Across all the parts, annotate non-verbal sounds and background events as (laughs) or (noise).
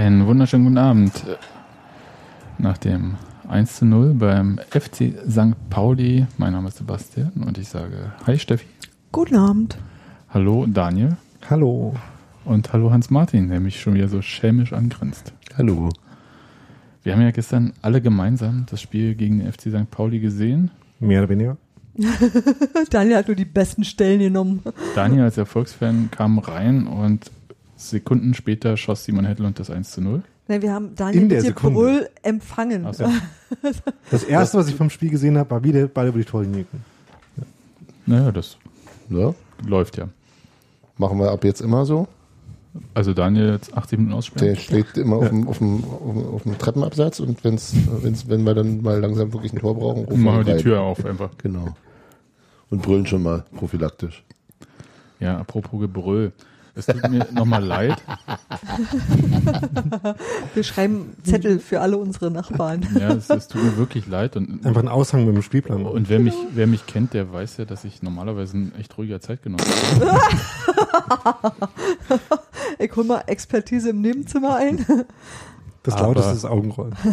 Einen wunderschönen guten Abend. Nach dem 1 zu 0 beim FC St. Pauli. Mein Name ist Sebastian und ich sage Hi Steffi. Guten Abend. Hallo Daniel. Hallo. Und hallo Hans-Martin, der mich schon wieder so schelmisch angrinst. Hallo. Wir haben ja gestern alle gemeinsam das Spiel gegen den FC St. Pauli gesehen. Mehr oder weniger. (laughs) Daniel hat nur die besten Stellen genommen. Daniel als Erfolgsfan kam rein und Sekunden später schoss Simon Hedlund das 1 zu 0. Nein, wir haben Daniel In der. Brüll empfangen. So. (laughs) Das erste, was ich vom Spiel gesehen habe, war wieder Ball über die Torlinie. Naja, das Ja, läuft ja. machen wir ab jetzt immer so. Also Daniel jetzt 80 Minuten aussperren. Der steht immer auf, dem, auf, dem, auf, dem, auf dem Treppenabsatz und wenn's, wenn's, wenn wir dann mal langsam wirklich ein Tor brauchen, rufen Machen wir die rein. Tür auf einfach. Genau. Und brüllen schon mal prophylaktisch. Ja, apropos Gebrüll. Es tut mir nochmal leid. (laughs) Wir schreiben Zettel für alle unsere Nachbarn. Ja, es, es tut mir wirklich leid. Und, Einfach ein Aushang mit dem Spielplan. und wer, mich, wer mich kennt, der weiß ja, dass ich normalerweise ein echt ruhiger Zeitgenosse bin. (laughs) Ich hol mal Expertise im Nebenzimmer ein. das lauteste ist Augenrollen. (laughs)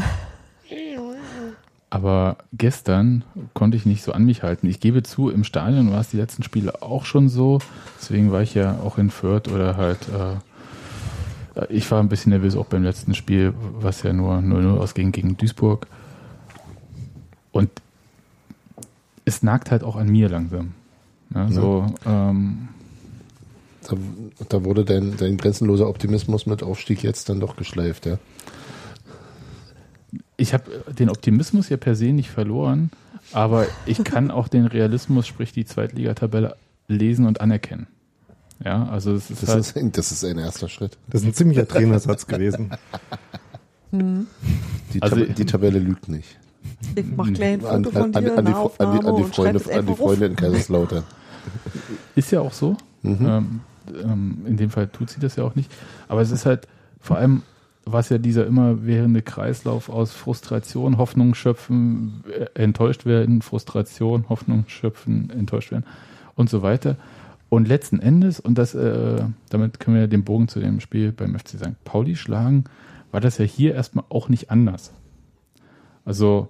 Aber gestern konnte ich nicht so an mich halten. Ich gebe zu, im Stadion war es die letzten Spiele auch schon so. Deswegen war ich ja auch in Fürth oder halt. Äh, ich war ein bisschen nervös auch beim letzten Spiel, was ja nur 0-0 ausging gegen Duisburg. Und es nagt halt auch an mir langsam. Ja, so, ähm, Da, da wurde dein, dein grenzenloser Optimismus mit Aufstieg jetzt dann doch geschleift, ja. Ich habe den Optimismus ja per se nicht verloren, aber ich kann auch den Realismus, sprich die Zweitligatabelle, lesen und anerkennen. Ja, also es ist Das, halt, ist, ein- das ist ein erster Schritt. Das ist ein ziemlicher Trainersatz gewesen. Die, Also- Tab die Tabelle lügt nicht. Ich mach gleich ein An, Foto an, von dir, an, an, die, an, die, an, die Freunde, an die. Freunde in Kaiserslautern. ist ja auch so. Ähm, ähm, in dem Fall tut sie das ja auch nicht. Aber es ist halt vor allem, was ja dieser immerwährende Kreislauf aus Frustration, Hoffnung schöpfen, äh, enttäuscht werden, Frustration, Hoffnung schöpfen, enttäuscht werden und so weiter. Und letzten Endes, und das, äh, damit können wir den Bogen zu dem Spiel beim FC St. Pauli schlagen, war das ja hier erstmal auch nicht anders. Also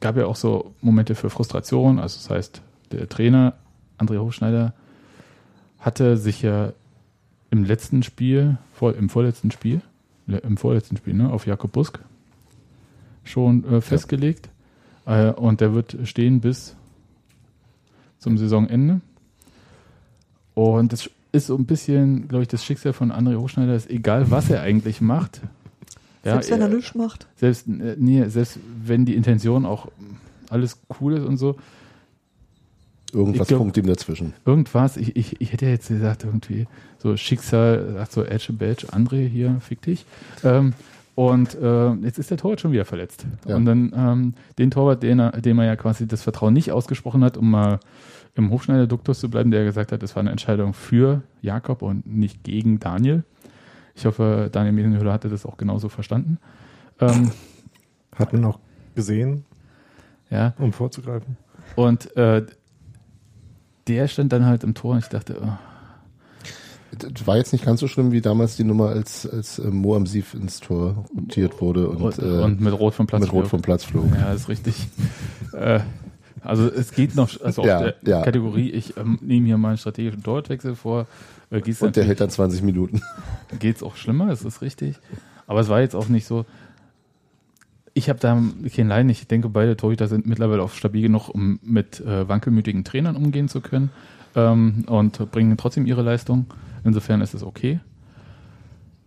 gab ja auch so Momente für Frustration, also das heißt, der Trainer André Hochschneider hatte sich ja im letzten Spiel, vor, im vorletzten Spiel, im vorletzten Spiel, ne, auf Jakob Busk schon äh, festgelegt. Äh, und der wird stehen bis zum Saisonende. Und das ist so ein bisschen, glaube ich, das Schicksal von André Hochschneider, ist egal, was er eigentlich macht. Selbst wenn er er- nichts macht. selbst, äh, nee, selbst wenn die Intention auch alles cool ist und so, Irgendwas glaub- funkt ihm dazwischen. irgendwas, ich, ich, ich hätte jetzt gesagt, irgendwie so Schicksal, sagt so Edge Badge, André hier, fick dich. Ähm, und äh, jetzt ist der Torwart schon wieder verletzt. Ja. Und dann ähm, den Torwart, den er, dem er ja quasi das Vertrauen nicht ausgesprochen hat, um mal im Hochschneider-Duktus zu bleiben, der gesagt hat, das war eine Entscheidung für Jakob und nicht gegen Daniel. Ich hoffe, Daniel Medienhöhler hatte das auch genauso verstanden. Ähm, Hat man auch gesehen, ja, um vorzugreifen. und äh, der stand dann halt im Tor und ich dachte, oh, Das war jetzt nicht ganz so schlimm wie damals die Nummer, als, als äh, Mo am Sief ins Tor rotiert wurde und, und, äh, und mit Rot vom Platz mit Rot flog. vom Platz flog. Ja, ist richtig. äh, also es geht noch, also auf Ja, der ja. Kategorie, ich ähm, nehme hier mal einen strategischen Torwartwechsel vor. Äh, Und der hält dann 20 Minuten. geht's auch schlimmer, das ist richtig. Aber es war jetzt auch nicht so. Ich habe da kein Leiden. Ich denke, beide Torhüter sind mittlerweile auch stabil genug, um mit äh, wankelmütigen Trainern umgehen zu können ähm, und bringen trotzdem ihre Leistung. Insofern ist es okay.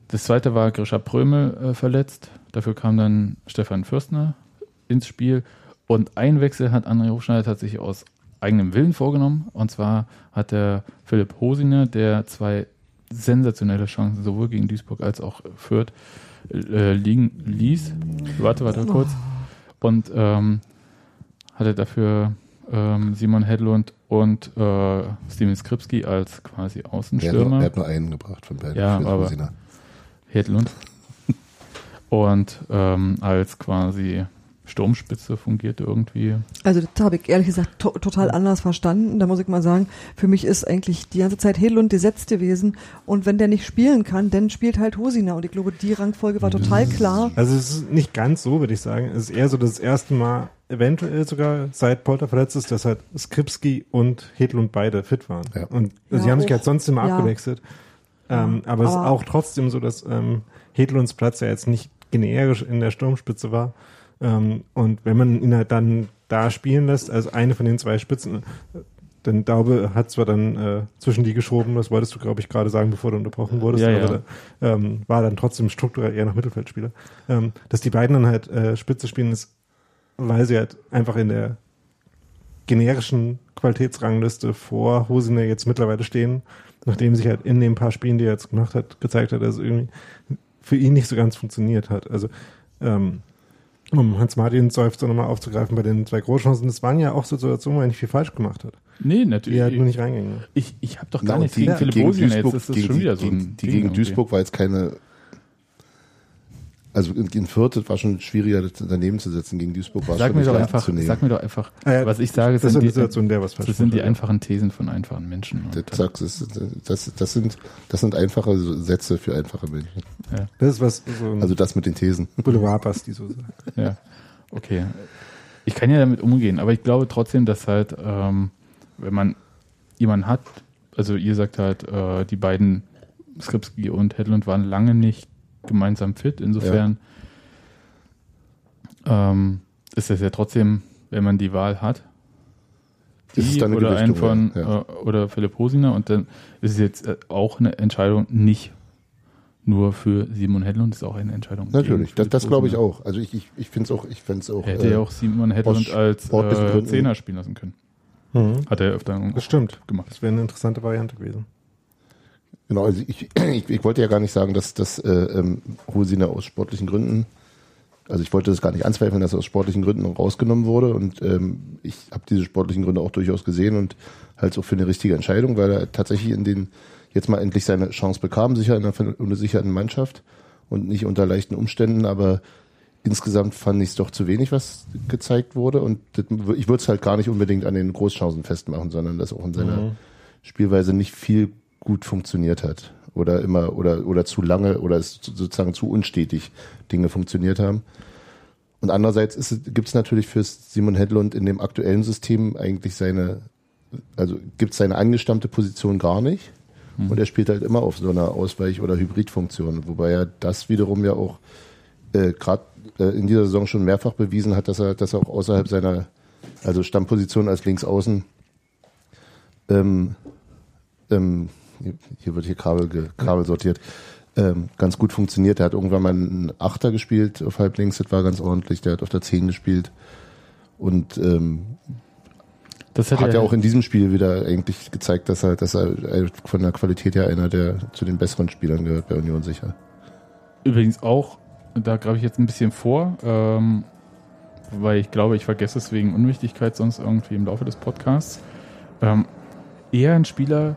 Das zweite war Grisha Prömel äh, verletzt. Dafür kam dann Stefan Fürstner ins Spiel. Und ein Wechsel hat André Hochschneider tatsächlich aus eigenem Willen vorgenommen. Und zwar hat der Philipp Hosiner, der zwei sensationelle Chancen sowohl gegen Duisburg als auch Fürth äh, liegen ließ. Warte, warte kurz. Und ähm, hatte dafür ähm, Simon Hedlund und äh, Steven Skripski als quasi Er hat, nur, Außenstürmer. er hat nur einen gebracht von beiden. Ja, Für aber- Rosina. Hedlund. (laughs) Und ähm, als quasi Sturmspitze fungiert irgendwie. Also das habe ich ehrlich gesagt to total anders verstanden. Da muss ich mal sagen, für mich ist eigentlich die ganze Zeit Hedlund gesetzt gewesen. Und wenn der nicht spielen kann, dann spielt halt Hosina. Und ich glaube, die Rangfolge war total klar. Also es ist nicht ganz so, würde ich sagen. Es ist eher so das erste Mal, eventuell sogar seit Polter verletzt ist, dass halt Skripski und Hedlund beide fit waren. Ja. Und Ja, sie haben sich auch. halt sonst immer Ja. abgewechselt. Ähm, aber, es ist aber- auch trotzdem so, dass ähm, Hedlunds Platz ja jetzt nicht generisch in der Sturmspitze war. Ähm, und wenn man ihn halt dann da spielen lässt, als eine von den zwei Spitzen, äh, dann Daube hat zwar dann äh, zwischen die geschoben, das wolltest du, glaube ich, gerade sagen, bevor du unterbrochen wurdest, Ja, aber ja. Da, ähm, war dann trotzdem strukturell eher noch Mittelfeldspieler. Ähm, dass die beiden dann halt äh, Spitze spielen, ist, weil sie halt einfach in der generischen Qualitätsrangliste vor Hosiner jetzt mittlerweile stehen, nachdem sich halt in den paar Spielen, die er jetzt gemacht hat, gezeigt hat, dass es irgendwie für ihn nicht so ganz funktioniert hat. Also ähm, um Hans-Martin Seufzer nochmal aufzugreifen bei den zwei Großchancen, das waren ja auch Situationen, wo er nicht viel falsch gemacht hat. Nee, Die natürlich. halt nur nicht reingingen. ich ich habe doch Na, gar nichts die- gegen die Philipp Bosien. Jetzt Duisburg- ist das gegen schon die- wieder so ein gegen, die gegen irgendwie. Duisburg war jetzt keine. Also in, Fürth war schon schwieriger das daneben zu setzen. Gegen Duisburg war es Sag mir nicht doch einfach, zu nehmen. sag mir doch einfach, Äh, was ich sage, sind die, Situation, der was das sind die einfachen Thesen von einfachen Menschen. Das, das, das, das, sind, das sind einfache Sätze für einfache Menschen. Das ist was so Also das mit den Thesen. Boulevardbasti so (laughs) sagt. Ja, okay. Ich kann ja damit umgehen, aber ich glaube trotzdem, dass halt, ähm, wenn man jemanden hat, also ihr sagt halt, äh, die beiden Skripski und Hedlund waren lange nicht gemeinsam fit, insofern ähm, ist das ja trotzdem, wenn man die Wahl hat, die oder einen von ja, ja. Äh, oder Philipp Hosiner und dann ist es jetzt äh, auch eine Entscheidung nicht nur für Simon Hedlund, ist auch eine Entscheidung. Natürlich, das, das glaube ich auch. Also ich, ich, ich finde es auch, ich finde es auch. Hätte äh, ja auch Simon Hedlund als äh. Zehner spielen lassen können. Mhm. Hat er öfter Das stimmt. gemacht. Das wäre eine interessante Variante gewesen. Genau, also ich, (clears throat) ich, ich wollte ja gar nicht sagen, dass das äh, ähm, Hosiner aus sportlichen Gründen, also ich wollte das gar nicht anzweifeln, dass er aus sportlichen Gründen rausgenommen wurde und ähm, ich habe diese sportlichen Gründe auch durchaus gesehen und halt auch für eine richtige Entscheidung, weil er tatsächlich in den jetzt mal endlich seine Chance bekam, sicher in einer unsicherten Mannschaft und nicht unter leichten Umständen, aber insgesamt fand ich es doch zu wenig, was gezeigt wurde und das, ich würde es halt gar nicht unbedingt an den Großchancen festmachen, sondern dass auch in seiner Spielweise nicht viel gut funktioniert hat oder immer oder oder zu lange oder es sozusagen zu unstetig Dinge funktioniert haben. Und andererseits gibt es natürlich für Simon Hedlund in dem aktuellen System eigentlich seine, also gibt es seine angestammte Position gar nicht. Und er spielt halt immer auf so einer Ausweich- oder Hybridfunktion, wobei er das wiederum ja auch äh, gerade äh, in dieser Saison schon mehrfach bewiesen hat, dass er, dass er auch außerhalb seiner, also Stammposition als Linksaußen ähm, ähm, hier- wird hier Kabel, ge, Kabel sortiert, ähm, ganz gut funktioniert. Er hat irgendwann mal einen Achter gespielt auf halblinks, das war ganz ordentlich. Der hat auf der 10 gespielt und ähm, Das hat hätte ja auch in diesem Spiel wieder eigentlich gezeigt, dass er, dass er von der Qualität her einer der zu den besseren Spielern gehört bei Union sicher. übrigens auch, da greife ich jetzt ein bisschen vor, ähm, weil ich glaube, ich vergesse es wegen Unwichtigkeit sonst irgendwie im Laufe des Podcasts. Ähm, eher ein Spieler,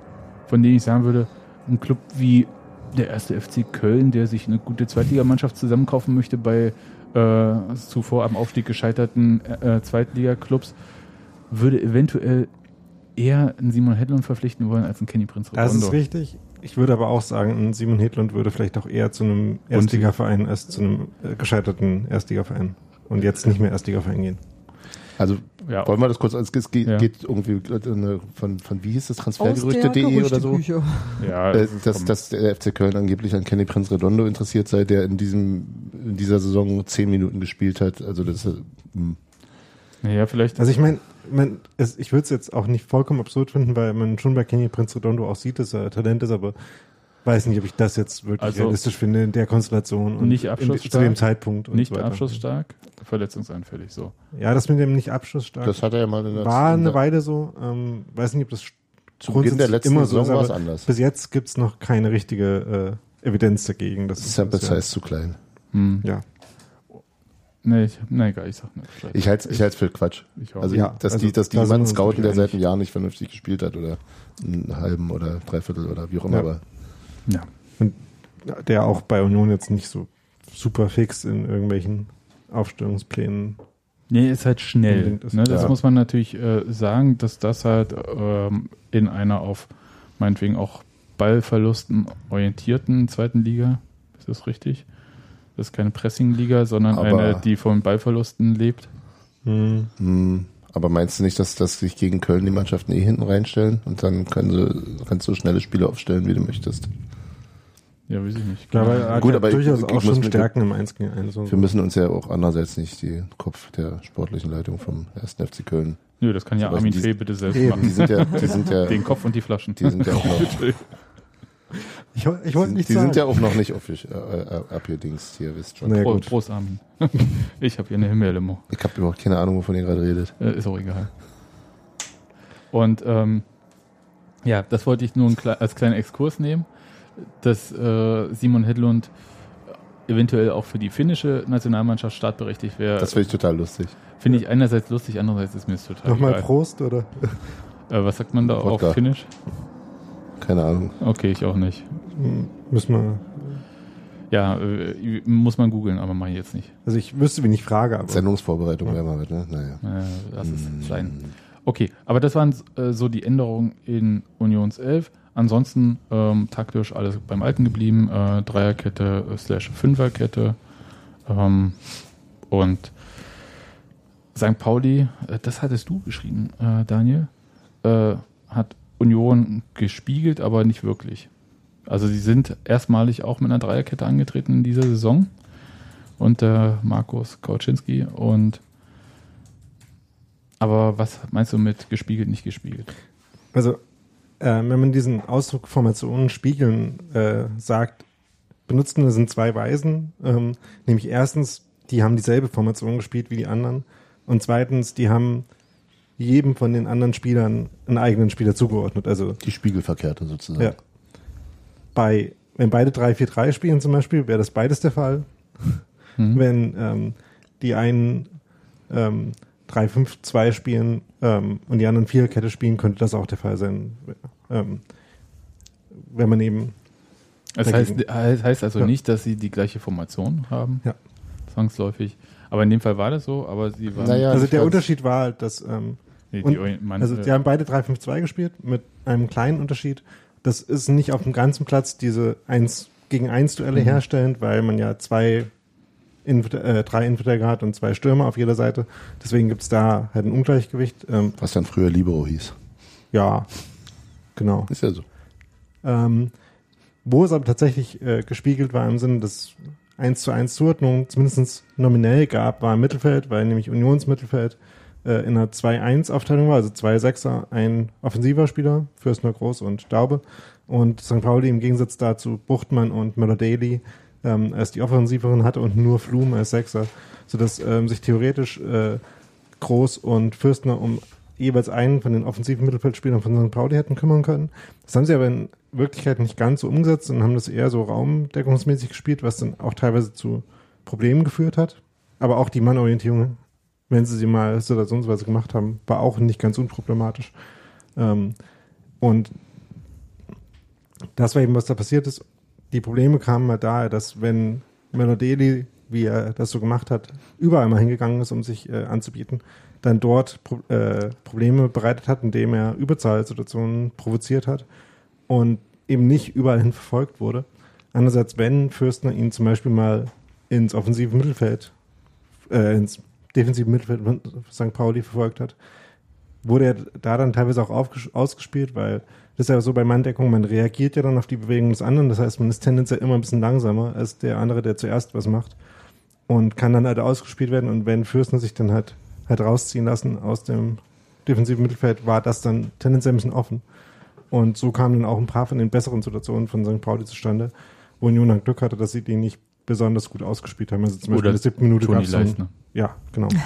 von dem ich sagen würde, ein Club wie der erste FC Köln, der sich eine gute Zweitligamannschaft zusammenkaufen möchte bei äh, zuvor am Aufstieg gescheiterten äh, Zweitliga-Clubs, würde eventuell eher einen Simon Hedlund verpflichten wollen als einen Kenny Prinz Das ist richtig. Ich würde aber auch sagen, ein Simon Hedlund würde vielleicht auch eher zu einem Erstligaverein als zu einem äh, gescheiterten Erstligaverein und jetzt nicht mehr Erstligaverein gehen. Also Ja, wollen wir das kurz, es geht, Ja. geht irgendwie eine, von, von wie hieß das, Transfergerüchte.de oder so? Ja, Äh, ist dass, vom- dass der FC Köln angeblich an Kenny Prinz Redondo interessiert sei, der in diesem in dieser Saison zehn Minuten gespielt hat. Also das äh, hm. Naja, vielleicht. Also ich meine, es, ich würde es jetzt auch nicht vollkommen absurd finden, weil man schon bei Kenny Prinz Redondo auch sieht, dass er Talent ist, aber weiß nicht, ob ich das jetzt wirklich Also realistisch finde in der Konstellation und nicht in, abschlussstark, zu dem Zeitpunkt. Und nicht so weiter. abschlussstark, verletzungsanfällig, so. Ja, das mit dem nicht abschlussstark das hat er ja mal in der war in eine Weile so. Ähm, weiß nicht, ob das zu Beginn der letzten immer so Saison ist, war es anders. bis jetzt gibt's noch keine richtige äh, Evidenz dagegen. Das ist Sample Size zu klein. Hm. Ja. Nee, ich, nee, egal, ich sag nicht. Vielleicht. Ich halte ich halte für Quatsch. Ich. Also, Ja, dass also die, dass die da jemanden scouten, der seit einem Jahr nicht vernünftig gespielt hat oder einen halben oder dreiviertel oder wie auch immer. Ja. Aber ja. der auch bei Union jetzt nicht so super fix in irgendwelchen Aufstellungsplänen Nee, ist halt schnell. Ist. Ne? Das Ja. muss man natürlich äh, sagen, dass das halt ähm, in einer auf meinetwegen auch Ballverlusten orientierten zweiten Liga, ist das richtig? Das ist keine Pressing-Liga, sondern Aber- eine, die von Ballverlusten lebt. Hm. Hm, aber meinst du nicht, dass, dass sich gegen Köln die Mannschaften eh hinten reinstellen und dann können sie, kannst du schnelle Spiele aufstellen, wie du möchtest? Ja, weiß ich nicht. Ja, aber er Gut, aber durchaus ich auch schon Stärken im 1 gegen 1. Und Wir müssen uns ja auch andererseits nicht die Kopf der sportlichen Leitung vom 1. FC Köln. Nö, das kann ja Also Armin Fee bitte selbst Eben. Die machen. sind ja, die (laughs) sind ja, Den Kopf und die Flaschen. die sind ja auch noch, (laughs) (laughs) Ich, ich wollte die nicht sind sagen. ja auch noch nicht offisch, äh, äh, abgedingst hier, wisst schon. Nee. Pro, gut. Prost, Armin. (laughs) ich habe hier eine Himbeerlimo. Ich habe überhaupt keine Ahnung, wovon ihr gerade redet. Äh, ist auch egal. Und ähm, ja, das wollte ich nur als kleinen Exkurs nehmen, dass äh, Simon Hedlund eventuell auch für die finnische Nationalmannschaft startberechtigt wäre. Das finde ich total lustig. Finde ich einerseits lustig, andererseits ist mir es total Nochmal egal. Prost, oder? Äh, was sagt man da Wodka. auf Finnisch? Keine Ahnung. Okay, ich auch nicht. Müssen wir. Ja, äh, muss man googeln, aber mache ich jetzt nicht. Also ich wüsste, wen ich frage, aber. Sendungsvorbereitung wäre mal mit, ne? Naja. Äh, lass es Hm. sein. Okay, aber das waren äh, so die Änderungen in Unions 11. Ansonsten ähm, taktisch alles beim Alten geblieben. Äh, Dreierkette äh, slash Fünferkette. Ähm, und St. Pauli, äh, das hattest du geschrieben, äh, Daniel, äh, hat Union gespiegelt, aber nicht wirklich. Also sie sind erstmalig auch mit einer Dreierkette angetreten in dieser Saison unter Markus Kauczynski und aber was meinst du mit gespiegelt, nicht gespiegelt? Also, äh, wenn man diesen Ausdruck Formationen spiegeln äh, sagt, benutzen sind zwei Weisen. Ähm, nämlich erstens, die haben dieselbe Formation gespielt wie die anderen. Und zweitens, die haben jedem von den anderen Spielern einen eigenen Spieler zugeordnet. Also Die Spiegelverkehrte sozusagen. ja. Bei, wenn beide 3-4-3 spielen zum Beispiel, wäre das beides der Fall. (laughs) Hm? Wenn ähm, die einen ähm, 3-5-2 spielen ähm, und die anderen Viererkette spielen, könnte das auch der Fall sein. Ähm, wenn man eben, Das heißt, heißt also Ja. nicht, dass sie die gleiche Formation haben. Ja. Zwangsläufig. Aber in dem Fall war das so, aber sie waren. Naja, also der Unterschied war halt, dass ähm, Nee, und- die, man, Also äh, die haben beide 3-5-2 gespielt mit einem kleinen Unterschied. Das ist nicht auf dem ganzen Platz diese 1 gegen 1 Duelle Mhm. herstellend, weil man ja zwei Innenverte- äh, drei Innenverteidiger hat und zwei Stürmer auf jeder Seite. Deswegen gibt's da halt ein Ungleichgewicht. Ähm, Was dann früher Libero hieß. ja, genau. Ist ja so. Ähm, wo es aber tatsächlich äh, gespiegelt war im Sinne, dass 1 zu 1 Zuordnung zumindest nominell gab, war im Mittelfeld, weil nämlich Unionsmittelfeld äh, in einer 2-1-Aufteilung war, also zwei Sechser, ein offensiver Spieler, Fürstner Groß und Daube. Und St. Pauli im Gegensatz dazu Buchtmann und Möller-Daly ähm, als die offensiveren hatte und nur Flum als Sechser, sodass ähm, sich theoretisch äh, Groß und Fürstner um jeweils einen von den offensiven Mittelfeldspielern von St. Pauli hätten kümmern können. Das haben sie aber in Wirklichkeit nicht ganz so umgesetzt und haben das eher so raumdeckungsmäßig gespielt, was dann auch teilweise zu Problemen geführt hat. Aber auch die Mannorientierung, wenn sie sie mal situationsweise gemacht haben, war auch nicht ganz unproblematisch. Ähm, und das war eben, was da passiert ist. Die Probleme kamen mal daher, dass wenn Melodeli, wie er das so gemacht hat, überall mal hingegangen ist, um sich äh, anzubieten, dann dort Pro äh, Probleme bereitet hat, indem er Überzahlsituationen provoziert hat und eben nicht überall hin verfolgt wurde. Andererseits, wenn Fürstner ihn zum Beispiel mal ins offensive Mittelfeld, äh, ins defensive Mittelfeld von St. Pauli verfolgt hat, wurde er da dann teilweise auch ausgespielt, weil das ist ja so bei Manndeckung, man reagiert ja dann auf die Bewegung des anderen. Das heißt, man ist tendenziell immer ein bisschen langsamer als der andere, der zuerst was macht und kann dann halt ausgespielt werden. Und wenn Fürstner sich dann halt, halt rausziehen lassen aus dem defensiven Mittelfeld, war das dann tendenziell ein bisschen offen. Und so kamen dann auch ein paar von den besseren Situationen von St. Pauli zustande, wo Union dann Glück hatte, dass sie die nicht besonders gut ausgespielt haben. Also zum Beispiel Oder in der siebten Minute ein- Leistner. Ja, genau. (laughs)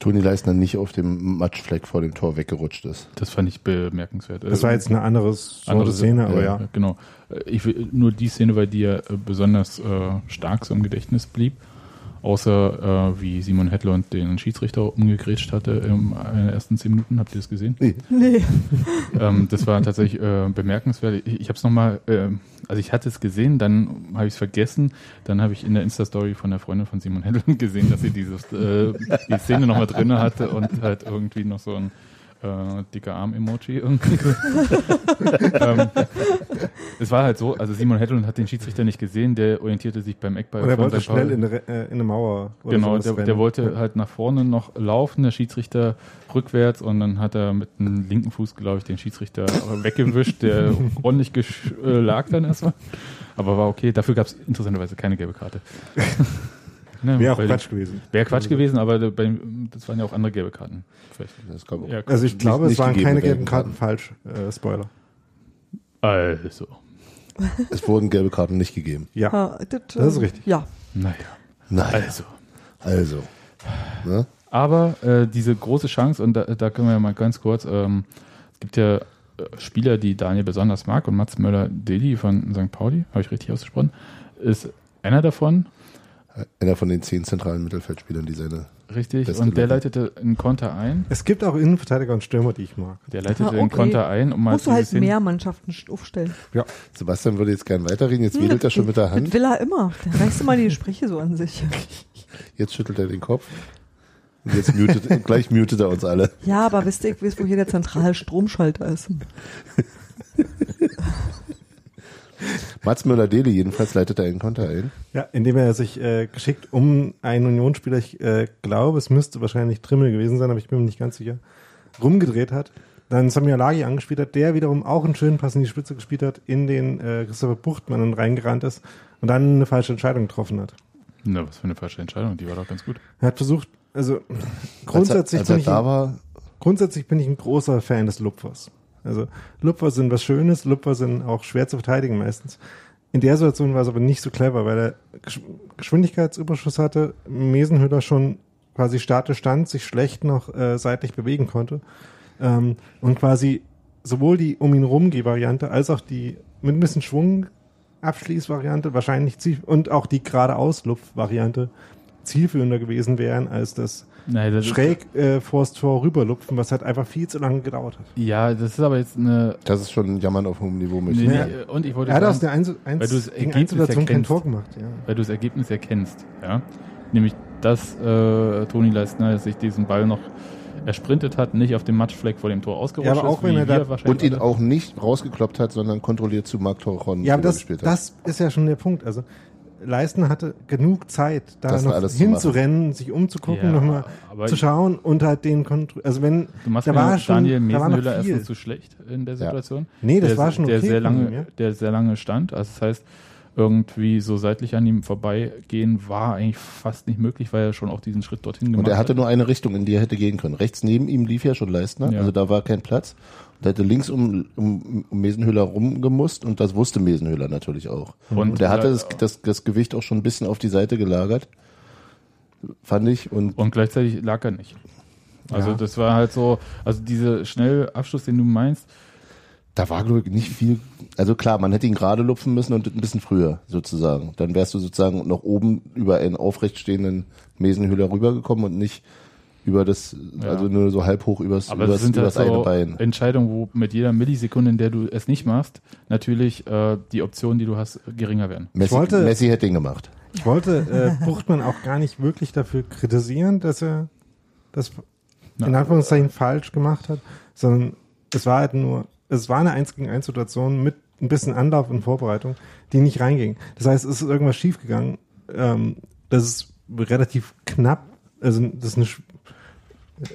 Toni Leistner nicht auf dem Matschfleck vor dem Tor weggerutscht ist. Das fand ich bemerkenswert. Das war jetzt eine andere, so eine Szene, aber ja. Genau. Äh, Ich will nur die Szene, weil die ja äh, besonders äh, stark so im Gedächtnis blieb. Außer äh, wie Simon Hedlund den Schiedsrichter umgegrätscht hatte in den ersten zehn Minuten. Habt ihr das gesehen? Nee. Nee. (laughs) ähm, das war tatsächlich äh, bemerkenswert. Ich, ich habe es nochmal, äh, also ich hatte es gesehen, dann habe ich es vergessen, dann habe ich in der Insta-Story von der Freundin von Simon Hedlund (laughs) gesehen, dass sie dieses, äh, die Szene nochmal drin hatte und halt irgendwie noch so ein äh, dicker Arm-Emoji irgendwie. (laughs) ähm, es war halt so, also Simon Hedlund hat den Schiedsrichter nicht gesehen, der orientierte sich beim Eckball Und er wollte schnell in eine, äh, in eine Mauer. oder Genau, der, der wollte halt nach vorne noch laufen, der Schiedsrichter rückwärts und dann hat er mit dem linken Fuß, glaube ich, den Schiedsrichter weggewischt, der (laughs) ordentlich äh, lag dann erstmal. Aber war okay, dafür gab es interessanterweise keine gelbe Karte. (laughs) ne, Wäre auch bei- Quatsch gewesen. Wäre Quatsch gewesen, aber da- bei, das waren ja auch andere gelbe Karten. Vielleicht. Das kann Ja, Also ich Nicht- glaube, es nicht waren gegeben, keine gelben gelben Karten falsch. Äh, Spoiler. Also, Es wurden gelbe Karten nicht gegeben. Ja. Ah, das, ist ähm, richtig. Ja. naja. Nein. Also. Also. Ne? Aber äh, diese große Chance, und da, da können wir mal ganz kurz, ähm, es gibt ja äh, Spieler, die Daniel besonders mag, und Mats Möller-Deli von St. Pauli, habe ich richtig ausgesprochen, ist einer davon, Einer von den zehn zentralen Mittelfeldspielern, die seine. richtig, Beste und der Leute. leitete einen Konter ein. Es gibt auch Innenverteidiger und Stürmer, die ich mag. Der leitete Ah, einen okay. Konter ein, um mal Musst du zu halt sehen, mehr Mannschaften sch- aufstellen. Ja. Sebastian würde jetzt gern weiterreden, jetzt wedelt er schon mit der Das Hand. will er immer. Der reißt immer die Gespräche so an sich. (laughs) Jetzt schüttelt er den Kopf. Und jetzt mutet, (laughs) gleich mutet er uns alle. Ja, aber wisst ihr, ich weiß, wo hier der zentrale Stromschalter ist. (laughs) Mats Müller-Deli jedenfalls leitet er einen Konter ein. Ja, indem er sich äh, geschickt um einen Unionsspieler, ich äh, glaube, es müsste wahrscheinlich Trimmel gewesen sein, aber ich bin mir nicht ganz sicher, rumgedreht hat. Dann Samir Lagi angespielt hat, der wiederum auch einen schönen Pass in die Spitze gespielt hat, in den äh, Christopher Buchtmann und reingerannt ist und dann eine falsche Entscheidung getroffen hat. Na, was für eine falsche Entscheidung, die war doch ganz gut. Er hat versucht, also grundsätzlich, als er, bin, als ich er da ein, war, grundsätzlich bin ich ein großer Fan des Lupfers. Also Lupfer sind was Schönes, Lupfer sind auch schwer zu verteidigen meistens. In der Situation war es aber nicht so clever, weil er Gesch Geschwindigkeitsüberschuss hatte, Mesenhüller schon quasi statisch stand, sich schlecht noch äh, seitlich bewegen konnte ähm, und quasi sowohl die um ihn rum Variante als auch die mit ein bisschen Schwung Abschließvariante wahrscheinlich und auch die geradeaus Variante zielführender gewesen wären als das Nein, das schräg äh, vors Tor rüberlupfen, was halt einfach viel zu lange gedauert hat. Ja, das ist aber jetzt eine. das ist schon Jammern auf hohem Niveau. möchte Nee, ich nee, sagen. äh, und ich wollte Er hat aus sagen, der Einzel weil du das Ergebnis Einzelsituation kein erkennst. Tor gemacht. Ja. weil du das Ergebnis erkennst, ja. Nämlich, dass äh, Toni Leistner sich diesen Ball noch ersprintet hat, nicht auf dem Matschfleck vor dem Tor ausgerutscht Ja, aber auch ist, wenn wie er da- Und ihn auch nicht rausgekloppt hat, sondern kontrolliert zu Marc Torron Ja, aber das, gespielt hat. das ist ja schon der Punkt. Also Leisten hatte genug Zeit, da Das noch hinzurennen, sich umzugucken, Ja, nochmal zu schauen und halt den Kontro also wenn Du machst da mir war schon Daniel da war noch Mesenhöhler viel. erstens zu schlecht in der Ja. Situation. Nee, das der, war schon der okay sehr lange, ihm, ja. der sehr lange stand. Also das heißt, irgendwie so seitlich an ihm vorbeigehen war eigentlich fast nicht möglich, weil er schon auch diesen Schritt dorthin gemacht Und er hatte hat. nur eine Richtung, in die er hätte gehen können. Rechts neben ihm lief ja schon Leistner, Ja. also da war kein Platz. Und er hätte links um, um, um Mesenhöhler rumgemusst und das wusste Mesenhöhler natürlich auch. Und Und, er hatte das, das, das Gewicht auch schon ein bisschen auf die Seite gelagert, fand ich. Und Und gleichzeitig lag er nicht. Also Ja. das war halt so, also dieser schnelle Abschluss, den du meinst, da war, glaube ich, nicht viel. Also klar, man hätte ihn gerade lupfen müssen und ein bisschen früher sozusagen. Dann wärst du sozusagen noch oben über einen aufrecht stehenden Mesenhöhler rübergekommen und nicht über das, Ja. also nur so halb hoch übers, aber übers, das sind halt übers eine so Bein. Entscheidungen, wo mit jeder Millisekunde, in der du es nicht machst, natürlich äh, die Optionen, die du hast, geringer werden. Messi, wollte- Messi hätte ihn gemacht. Ich wollte äh, Buchtmann auch gar nicht wirklich dafür kritisieren, dass er das in Na. Anführungszeichen falsch gemacht hat, sondern es war halt nur, es war eine 1 gegen 1 Situation mit ein bisschen Anlauf und Vorbereitung, die nicht reinging. Das heißt, es ist irgendwas schiefgegangen. Ähm, das ist relativ knapp, also das ist eine,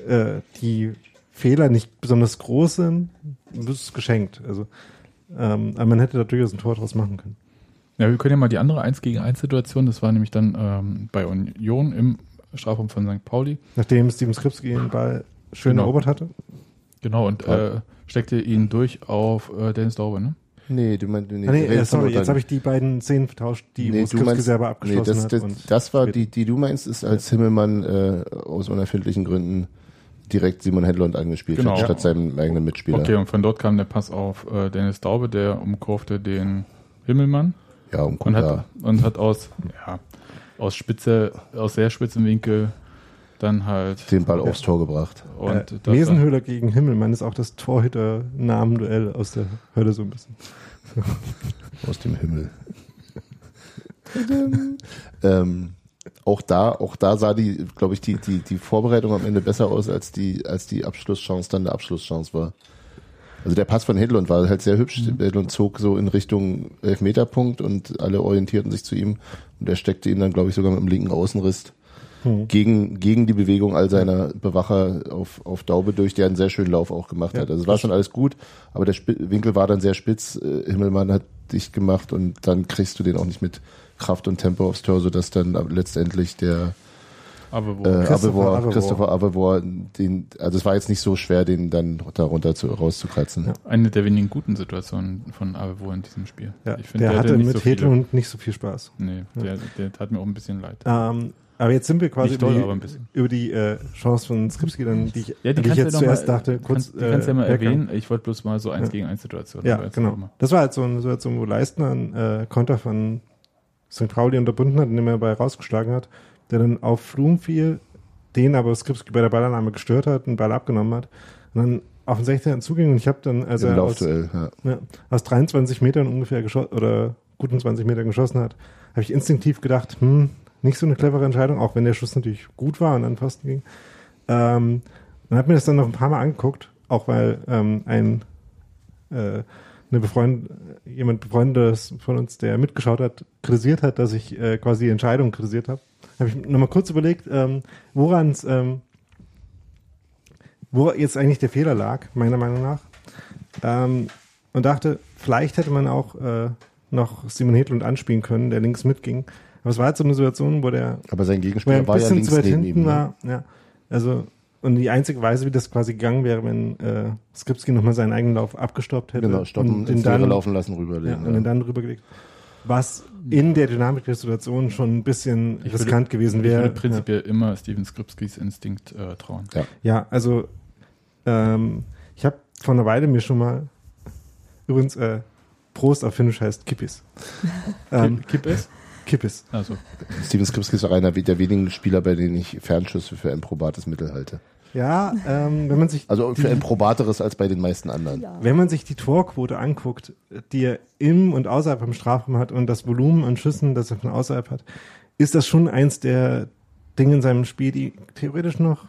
äh, die Fehler nicht besonders groß sind, ist geschenkt. Also ähm, aber man hätte da durchaus ein Tor draus machen können. Ja, wir können ja mal die andere 1 gegen 1 Situation, das war nämlich dann ähm, bei Union im Strafraum von St. Pauli. Nachdem Steven Skripski den Ball schön Genau. erobert hatte. Genau, und äh, steckte ihn durch auf äh, Dennis Dauber, ne? Nee, du meinst, nee, Ah, nee, sorry, jetzt habe ich die beiden Szenen vertauscht, die nee, wo Skripski selber abgeschlossen nee, das, hat. das, und das war die, die du meinst, ist als Himmelmann äh, aus unerfindlichen Gründen direkt Simon Hedlund angespielt Genau. hat, statt seinem eigenen Mitspieler. Okay, und von dort kam der Pass auf äh, Dennis Daube, der umkurfte den Himmelmann Ja, um und hat, ja. und hat aus, ja, aus Spitze, aus sehr spitzem Winkel dann halt. Den Ball aufs Tor gebracht. Und äh, Mesenhöhler gegen Himmelmann ist auch das Torhüter-Namen-Duell aus der Hölle so ein bisschen. (laughs) Aus dem Himmel. ähm, auch da, auch da sah die, glaube ich, die, die, die Vorbereitung am Ende besser aus, als die, als die Abschlusschance dann der Abschlusschance war. Also der Pass von Hedlund war halt sehr hübsch. Mhm. Hedlund zog so in Richtung Elfmeterpunkt und alle orientierten sich zu ihm. Und er steckte ihn dann, glaube ich, sogar mit dem linken Außenriss Hm. gegen, gegen die Bewegung all seiner Bewacher auf, auf Daube durch, der einen sehr schönen Lauf auch gemacht Ja, hat. Also es war schon alles gut, aber der Sp Winkel war dann sehr spitz. Äh, Himmelmann hat dicht gemacht und dann kriegst du den auch nicht mit Kraft und Tempo aufs Tor, sodass dann letztendlich der aber wo, äh, Christopher Abevor. Christopher Avevor, den, also es war jetzt nicht so schwer, den dann darunter zu, rauszukratzen. Ja. eine der wenigen guten Situationen von Avevo in diesem Spiel. Ja, ich finde, der hatte nicht mit so. Hedlund nicht so viel Spaß. Nee, der, der tat mir auch ein bisschen leid. Ähm, aber jetzt sind wir quasi Nicht über die, ein über die äh, Chance von Skripski, dann, die ich, Ja, die die ich jetzt noch zuerst mal, dachte, kurz kannst, die kannst du ja mal meckern. erwähnen. Ich wollte bloß mal so eins Ja. gegen eins Situation. Ja, genau. Das war halt so eine Situation, wo Leistner einen äh, Konter von St. Pauli unterbunden hat, indem er dabei rausgeschlagen hat, der dann auf Flum fiel, den aber Skripski bei der Ballannahme gestört hat, einen Ball abgenommen hat und dann auf den 16er zuging und ich habe dann, als Im er aus, ja. ja, aus 23 Metern ungefähr geschossen oder guten 20 Metern geschossen hat, habe ich instinktiv gedacht, hm, nicht so eine clevere Entscheidung, auch wenn der Schuss natürlich gut war und an Pfosten ging. Ähm, dann hat mir das dann noch ein paar Mal angeguckt, auch weil ähm, ein äh, eine befreund, jemand befreundetes von uns, der mitgeschaut hat, kritisiert hat, dass ich äh, quasi die Entscheidung kritisiert habe. Habe ich nochmal kurz überlegt, ähm, woran es, ähm, wo jetzt eigentlich der Fehler lag, meiner Meinung nach. Ähm, und dachte, vielleicht hätte man auch äh, noch Simon Hedlund anspielen können, der links mitging. Aber es war halt so eine Situation, wo der Aber sein er Gegenspieler ein war ja bisschen links zu weit neben hinten ihm. Ne? war. Ja. Also, und die einzige Weise, wie das quasi gegangen wäre, wenn äh, Skripski nochmal seinen eigenen Lauf abgestoppt hätte Genau, stoppen, und den dann, laufen lassen, ja, rüberlegen. und den dann rübergelegt. Was in der Dynamik der Situation schon ein bisschen Ich würde- riskant gewesen Ich wäre. würde prinzipiell immer Steven Skripskis Instinkt äh, trauen. Ja, also ähm, ich habe vor einer Weile mir schon mal übrigens äh, Prost auf Finnisch heißt Kippis. ähm, Kipp es? Kippis. Also, Steven Skripski ist auch einer der wenigen Spieler, bei denen ich Fernschüsse für ein probates Mittel halte. Ja, ähm, wenn man sich Also für ein probateres als bei den meisten anderen. Ja. Wenn man sich die Torquote anguckt, die er im und außerhalb vom Strafraum hat und das Volumen an Schüssen, das er von außerhalb hat, ist das schon eins der Dinge in seinem Spiel, die theoretisch noch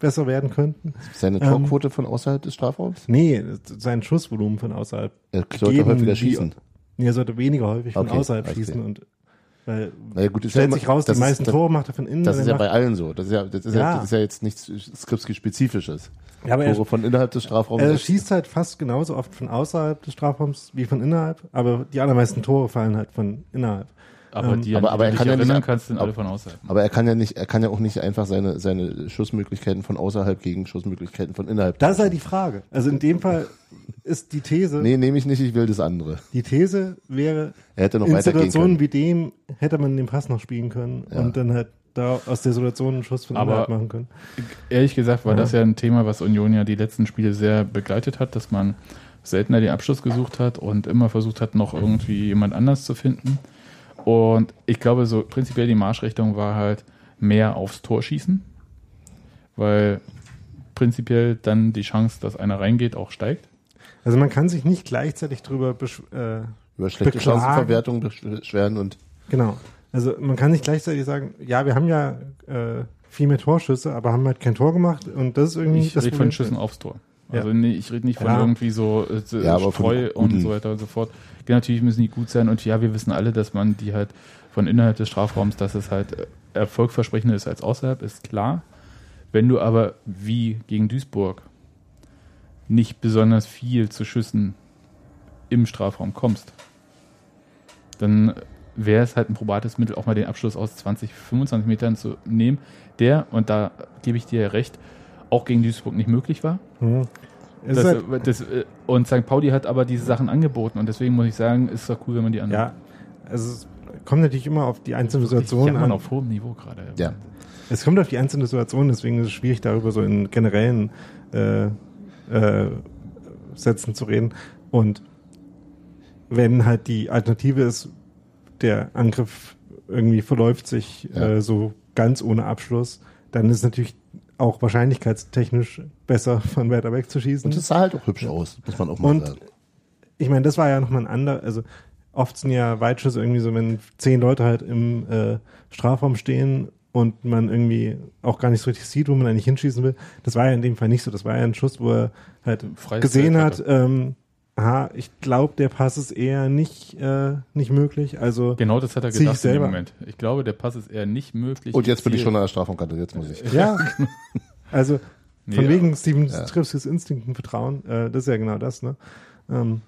besser werden könnten. Seine Ähm, Torquote von außerhalb des Strafraums? Nee, sein Schussvolumen von außerhalb. Er sollte häufiger die- schießen. Nee, er sollte weniger häufig von Okay, außerhalb okay. schießen und weil Naja, gut, ist ja stellt immer- sich raus, die das ist- meisten das- Tore macht er von innen. Das ist er ja bei allen so. Das ist ja, das ist ja. Ja. das ist ja jetzt nichts Skripski-spezifisches. ja, aber er, Tore von innerhalb des Strafraums. er schießt halt fast genauso oft von außerhalb des Strafraums wie von innerhalb, aber die allermeisten Tore fallen halt von innerhalb. Aber Ähm, die, aber- aber er du kann dich ja nicht kannst, sind alle von außerhalb. aber er kann ja nicht, er kann ja auch nicht einfach seine, seine Schussmöglichkeiten von außerhalb gegen Schussmöglichkeiten von innerhalb. Das ist halt die Frage. Also in dem Fall ist die These, Nee, nehme ich nicht, ich will das andere. die These wäre, Er hätte noch in Situationen wie dem hätte man den Pass noch spielen können Ja. und dann halt da aus der Situation einen Schuss von innerhalb machen können. Ehrlich gesagt war Ja. das ja ein Thema, was Union ja die letzten Spiele sehr begleitet hat, dass man seltener den Abschluss gesucht hat und immer versucht hat, noch irgendwie jemand anders zu finden. Und ich glaube, so prinzipiell die Marschrichtung war halt mehr aufs Tor schießen, weil prinzipiell dann die Chance, dass einer reingeht, auch steigt. Also man kann sich nicht gleichzeitig drüber besch äh, Über schlechte beklagen. Chancenverwertung beschweren und genau. Also man kann nicht gleichzeitig sagen, ja, wir haben ja äh, viel mehr Torschüsse, aber haben halt kein Tor gemacht und das ist irgendwie Ich das rede von. Schüssen aufs Tor. Ja. Also nee, ich rede nicht von Ja. irgendwie so äh, Ja, aber von Streu und so weiter und so fort. Ja, natürlich müssen die gut sein und ja, wir wissen alle, dass man die halt von innerhalb des Strafraums, dass es halt äh, erfolgversprechender ist als außerhalb, ist klar. Wenn du aber wie gegen Duisburg nicht besonders viel zu Schüssen im Strafraum kommst, dann wäre es halt ein probates Mittel, auch mal den Abschluss aus 20, 25 Metern zu nehmen, der, und da gebe ich dir ja recht, auch gegen Duisburg nicht möglich war. Mhm. Das, halt, das, äh, und St. Pauli hat aber diese Sachen angeboten und deswegen muss ich sagen, ist doch cool, wenn man die ja, also es kommt natürlich immer auf die einzelne Situation ja, an. auf hohem Niveau gerade. ja. Es kommt auf die einzelne Situation, deswegen ist es schwierig, darüber so in generellen äh, äh, Sätzen zu reden. Und wenn halt die Alternative ist, der Angriff irgendwie verläuft sich Ja. äh, so ganz ohne Abschluss, dann ist es natürlich auch wahrscheinlichkeitstechnisch besser, von weiter weg zu schießen. Und es sah halt auch hübsch aus, muss man auch mal Und sagen. ich meine, das war ja nochmal ein anderer, also oft sind ja Weitschüsse irgendwie so, wenn zehn Leute halt im äh, Strafraum stehen und man irgendwie auch gar nicht so richtig sieht, wo man eigentlich hinschießen will. Das war ja in dem Fall nicht so. Das war ja ein Schuss, wo er halt Freies gesehen Feld hat, ähm, aha, ich glaube, der Pass ist eher nicht, äh, nicht möglich. Also Genau das hat er gedacht in dem. Moment. Ich glaube, der Pass ist eher nicht möglich. Und jetzt bin ich schon an der Strafraumkante, jetzt muss ich. ja, (laughs) also von Nee, wegen Steven Ja. Stripskis Instinkten vertrauen, äh, das ist ja genau das, ne? Ähm,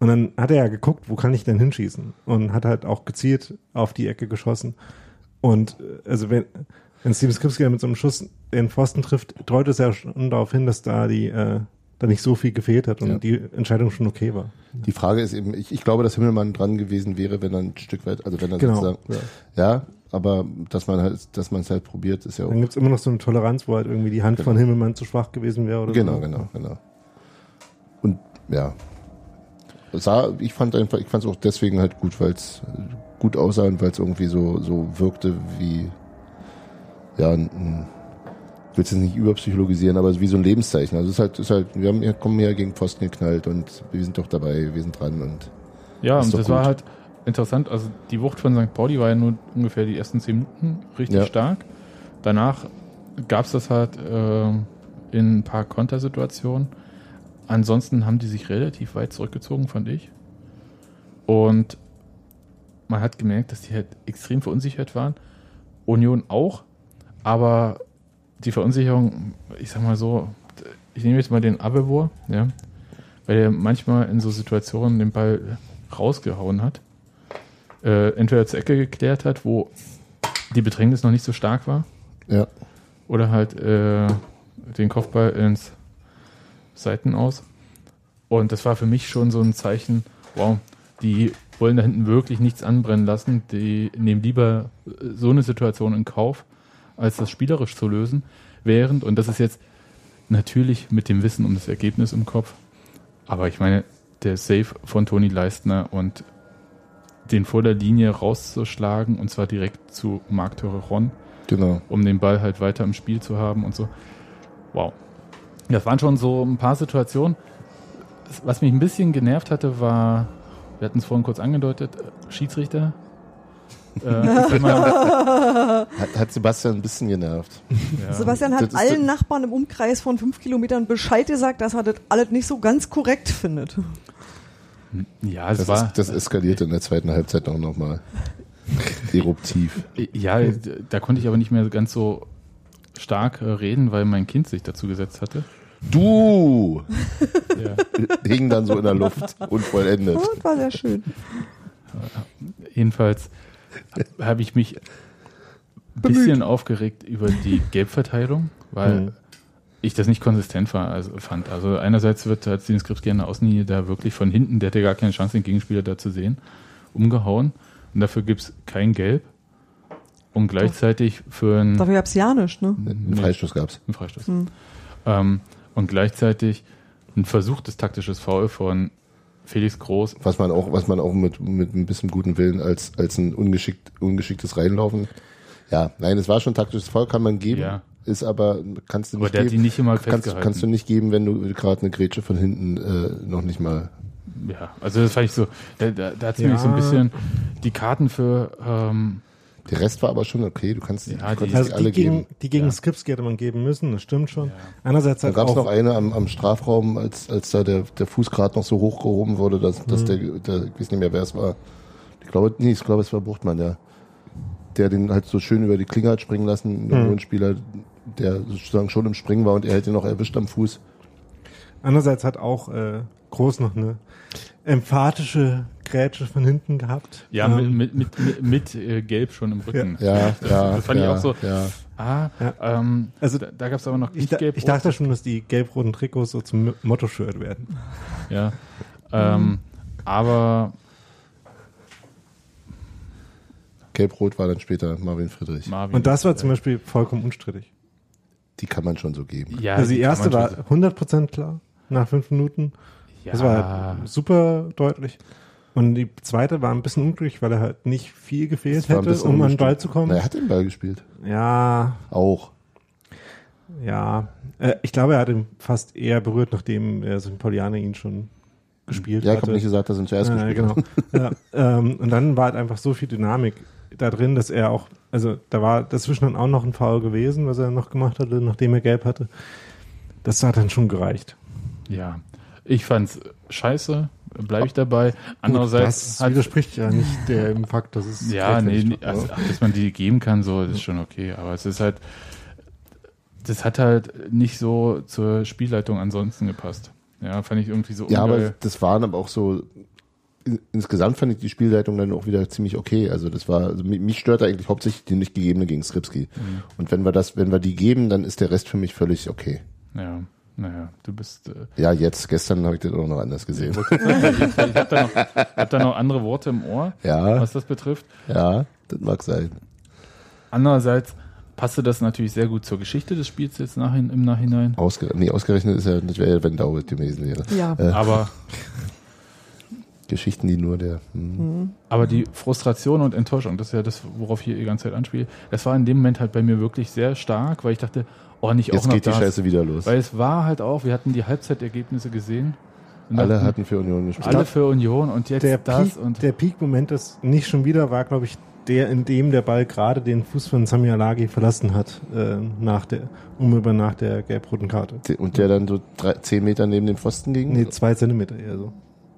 und dann hat er ja geguckt, wo kann ich denn hinschießen? Und hat halt auch gezielt auf die Ecke geschossen. Und äh, also wenn, wenn Steven Skripski mit so einem Schuss den Pfosten trifft, deutet es ja schon darauf hin, dass da die äh, da nicht so viel gefehlt hat und Ja. die Entscheidung schon okay war. Die Frage ist eben, ich, ich glaube, dass Himmelmann dran gewesen wäre, wenn er ein Stück weit, also wenn er Genau. sozusagen, Ja. ja, aber dass man halt, dass man es halt probiert, ist ja auch. Dann gibt's immer noch so eine Toleranz, wo halt irgendwie die Hand von Himmelmann zu schwach gewesen wäre oder Genau, so. genau, genau. Und ja, sah, ich fand einfach, ich fand es auch deswegen halt gut, weil es gut aussah und weil es irgendwie so so wirkte wie ja, ein, ein, ich will es jetzt nicht überpsychologisieren, aber wie so ein Lebenszeichen. Also es ist halt, ist halt, wir haben, wir kommen hier gegen Pfosten geknallt und wir sind doch dabei, wir sind dran und Ja, Ist und das war gut. halt interessant. Also die Wucht von St. Pauli war ja nur ungefähr die ersten zehn Minuten richtig Ja. stark. Danach gab es das halt äh, in ein paar Kontersituationen. Ansonsten haben die sich relativ weit zurückgezogen, fand ich. Und man hat gemerkt, dass die halt extrem verunsichert waren. Union auch. Aber die Verunsicherung, ich sag mal so, ich nehme jetzt mal den Abelbohr, ja, weil er manchmal in so Situationen den Ball rausgehauen hat. Äh, entweder zur Ecke geklärt hat, wo die Bedrängnis noch nicht so stark war, ja, oder halt äh, den Kopfball ins Seitenaus. Und das war für mich schon so ein Zeichen, wow, die wollen da hinten wirklich nichts anbrennen lassen. Die nehmen lieber äh, so eine Situation in Kauf, als das spielerisch zu lösen. Während, und das ist jetzt natürlich mit dem Wissen um das Ergebnis im Kopf, aber ich meine, der Save von Toni Leistner und den vor der Linie rauszuschlagen, und zwar direkt zu Marc Torrejon, genau. um den Ball halt weiter im Spiel zu haben und so. Wow. Das waren schon so ein paar Situationen. Was mich ein bisschen genervt hatte, war, wir hatten es vorhin kurz angedeutet, äh, Schiedsrichter. Äh, immer, Hat, hat Sebastian ein bisschen genervt. ja, Sebastian hat allen Nachbarn im Umkreis von fünf Kilometern Bescheid gesagt, dass er das alles nicht so ganz korrekt findet. ja, es Das, war, ist, das eskalierte in der zweiten Halbzeit auch nochmal eruptiv. ja, da konnte ich aber nicht mehr ganz so stark äh, reden, weil mein Kind sich dazu gesetzt hatte. Du! Ja. (laughs) Hing dann so in der Luft, unvollendet. Das war sehr schön. Jedenfalls (laughs) habe ich mich ein bisschen aufgeregt über die Gelbverteilung, weil Mhm. ich das nicht konsistent war, also fand. Also einerseits wird Steven Skripski an der Außenlinie da wirklich von hinten, der hatte gar keine Chance, den Gegenspieler da zu sehen, umgehauen. Und dafür gibt's kein Gelb. Und gleichzeitig für einen, Dafür gab's ja nicht, ne? Einen Freistoß gab's. einen Freistoß. Hm. Ähm, und gleichzeitig ein versuchtes taktisches Foul von Felix Groß. Was man auch, was man auch mit, mit ein bisschen guten Willen als, als ein ungeschickt, ungeschicktes Reinlaufen. Ja, nein, es war schon taktisches Foul, kann man geben. Ja. Ist aber, kannst du Aber nicht der hat die geben. nicht immer kannst, kannst du nicht geben, wenn du gerade eine Grätsche von hinten äh, noch nicht mal. Ja, also das fand ich so, da, da, da hat es Ja. mir so ein bisschen die Karten für, ähm, Der Rest war aber schon okay, du kannst Ja, du die- Also nicht alle die gegen, geben. die gegen Ja. Skripski hätte man geben müssen, das stimmt schon. Ja. Andererseits Da halt gab es auch, noch eine am, am Strafraum, als, als da der, der Fuß gerade noch so hochgehoben wurde, dass, dass Mhm. der, der, ich weiß nicht mehr, wer es war. Ich glaube, nee, ich glaube, es war Buchtmann, der, der den halt so schön über die Klinge hat springen lassen, Mhm. ein Spieler, der sozusagen schon im Springen war und er hätte ihn noch erwischt am Fuß. andererseits hat auch äh, Groß noch eine emphatische Grätsche von hinten gehabt. ja, Ähm, mit, mit, mit, mit äh, Gelb schon im Rücken. Ja, das, ja. das fand ja, ich auch so, Ja. ah, Ja. ähm, Also da, da gab es aber noch Ich, nicht da, Gelb. ich dachte schon, dass die gelb-roten Trikots so zum Motto-Shirt werden. Ja, ähm, aber Gelb-Rot war dann später Marvin Friedrich. Marvin. Und das war zum Beispiel vollkommen unstrittig. Die kann man schon so geben. ja, also die kann erste war schon 100% klar, nach fünf Minuten. so- Das war ja, halt super deutlich. Und die zweite war ein bisschen unglücklich, weil er halt nicht viel gefehlt ein hätte, um an den Ball zu kommen. Na, er hat den Ball gespielt. Ja, Auch. ja. Äh, ich glaube, er hat ihn fast eher berührt, nachdem er St. Paulianer ihn schon gespielt Ja, ich hatte. habe nicht gesagt, dass er ihn zuerst Ja, gespielt genau. hat. ja, ähm, und dann war halt einfach so viel Dynamik da drin, dass er auch, also da war dazwischen dann auch noch ein Foul gewesen, was er noch gemacht hatte, nachdem er gelb hatte. Das hat dann schon gereicht. Ja, ich fand's scheiße, bleibe ich dabei. das Andererseits hat, widerspricht ja nicht dem Fakt, dass es ja, nee, also, dass man die geben kann, so, das ist schon okay. Aber es ist halt, das hat halt nicht so zur Spielleitung ansonsten gepasst. Ja, fand ich irgendwie so Ja, aber ungeil. das waren aber auch so. in- Insgesamt fand ich die Spielleitung dann auch wieder ziemlich okay. Also das war, also mi- mich stört eigentlich hauptsächlich die nicht gegebene gegen Skripski. Mhm. Und wenn wir das, wenn wir die geben, dann ist der Rest für mich völlig okay. Ja, naja, du bist. Äh, Ja, jetzt, gestern habe ich das auch noch anders gesehen. ich habe da, noch- hab da noch andere Worte im Ohr, Ja, was das betrifft. ja, das mag sein. Andererseits passte das natürlich sehr gut zur Geschichte des Spiels jetzt nachhin, im Nachhinein. Ausge nee, ausgerechnet ist ja, das wäre ja, wenn Daubit gewesen wäre. Ja. Äh, Aber, (laughs) Geschichten, die nur der. Hm. aber die Frustration und Enttäuschung, das ist ja das, worauf ich hier die ganze Zeit anspiele, das war in dem Moment halt bei mir wirklich sehr stark, weil ich dachte, oh, nicht auch Jetzt noch geht die das. Scheiße wieder los. Weil es war halt auch, wir hatten die Halbzeitergebnisse gesehen. Und Alle dachten, hatten für Union gespielt. alle für Union und jetzt Der das Peak, und der Peak-Moment ist nicht schon wieder, war, glaube ich, der, in dem der Ball gerade den Fuß von Sami Alagi verlassen hat, äh, nach der, unmittelbar nach der gelb-roten Karte. Und der dann so drei, zehn Meter neben dem Pfosten ging? Nee, zwei Zentimeter eher so.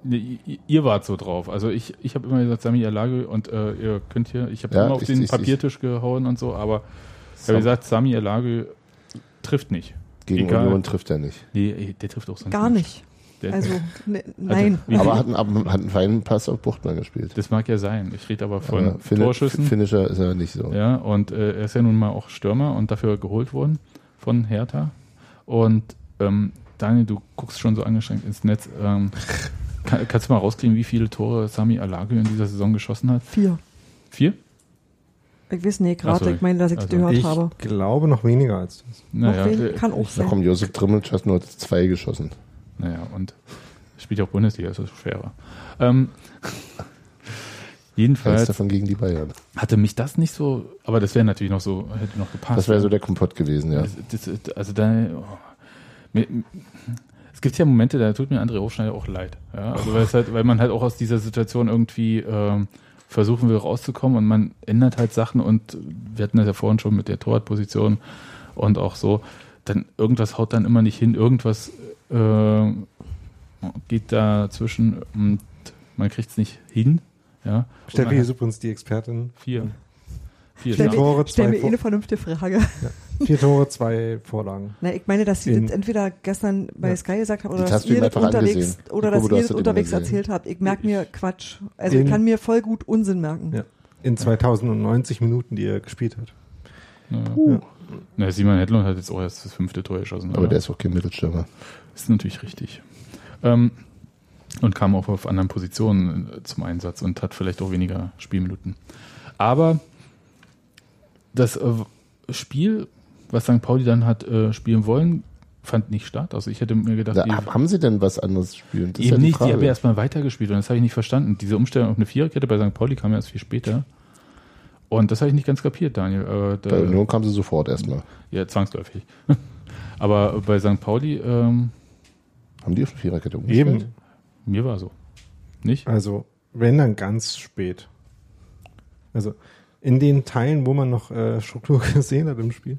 Nee, ihr- wart so drauf. Also ich, ich habe immer gesagt, Sami Alage und äh, ihr könnt hier, ich habe Ja, immer auf ich- den ich- Papiertisch gehauen und so, aber ich habe gesagt, Sami Alage trifft nicht. Gegen Egal. Union trifft er nicht. Nee, der trifft auch sonst Gar nicht. Der, Also, (laughs) ne, nein. wie- Aber hat einen, hat einen feinen Pass auf Buchtmann gespielt. das mag ja sein. Ich rede aber von Aber Fin- Torschüssen. Finisher ist er nicht so. Ja, und äh, er ist ja nun mal auch Stürmer und dafür geholt worden von Hertha. Und ähm, Daniel, du guckst schon so angestrengt ins Netz. Ähm, (laughs) kann, kannst du mal rauskriegen, wie viele Tore Sami Alage in dieser Saison geschossen hat? Vier. Vier? Ich weiß nicht, Ach so, gerade, ich meine, dass ich also gehört ich habe. glaube noch weniger als das. Naja, Noch wen- kann auch Da sein. kommt Josef Trimmel, hat nur zwei geschossen. Naja, und spielt ja auch Bundesliga, ist das schwerer. Ähm, (laughs) Eins jedenfalls davon gegen die Bayern. hatte mich das nicht so, aber das wäre natürlich noch so, hätte noch gepasst. Das wäre so der Kompott gewesen, ja. Das, das, also da, oh, mir, es gibt ja Momente, da tut mir André Hofschneider auch leid. Ja? Also weil, es halt, weil man halt auch aus dieser Situation irgendwie ähm, versuchen will rauszukommen und man ändert halt Sachen und wir hatten das ja vorhin schon mit der Torwartposition und auch so, dann irgendwas haut dann immer nicht hin, irgendwas äh, geht dazwischen und man kriegt es nicht hin. Ja? Steffi ist übrigens die Expertin. vier. Vier Stell mir, stell mir eh eine vernünftige Frage. Vier Tore, zwei Vorlagen. Na, ich meine, dass sie In- das entweder gestern bei Ja. Sky gesagt haben Das oder dass ihr das unterwegs oder Ich dass ihr das unterwegs erzählt habt. Ich merke mir Quatsch. Also In- ich kann mir voll gut Unsinn merken. Ja. In 2090 Minuten, die er gespielt hat. Ja. Na, Simon Hedlund hat jetzt auch erst das fünfte Tor geschossen. Aber der ist auch kein Mittelstürmer. ist natürlich richtig. Ähm, und kam auch auf anderen Positionen äh, zum Einsatz und hat vielleicht auch weniger Spielminuten. Aber das äh, Spiel, was St. Pauli dann hat äh, spielen wollen, fand nicht statt. Also ich hätte mir gedacht, Da, haben sie denn was anderes spielen? Das ist eben ja die nicht, die haben ja erstmal weitergespielt und das habe ich nicht verstanden. Diese Umstellung auf eine Viererkette bei St. Pauli kam ja erst viel später. Und das habe ich nicht ganz kapiert, Daniel. Äh, da, Bei Union kam sie sofort erstmal. ja, zwangsläufig. (laughs) Aber bei St. Pauli, ähm, Haben die auf eine Viererkette umgestellt? Eben. mir war so. Nicht? Also, wenn dann ganz spät. Also, in den Teilen, wo man noch äh, Struktur (laughs) gesehen hat im Spiel.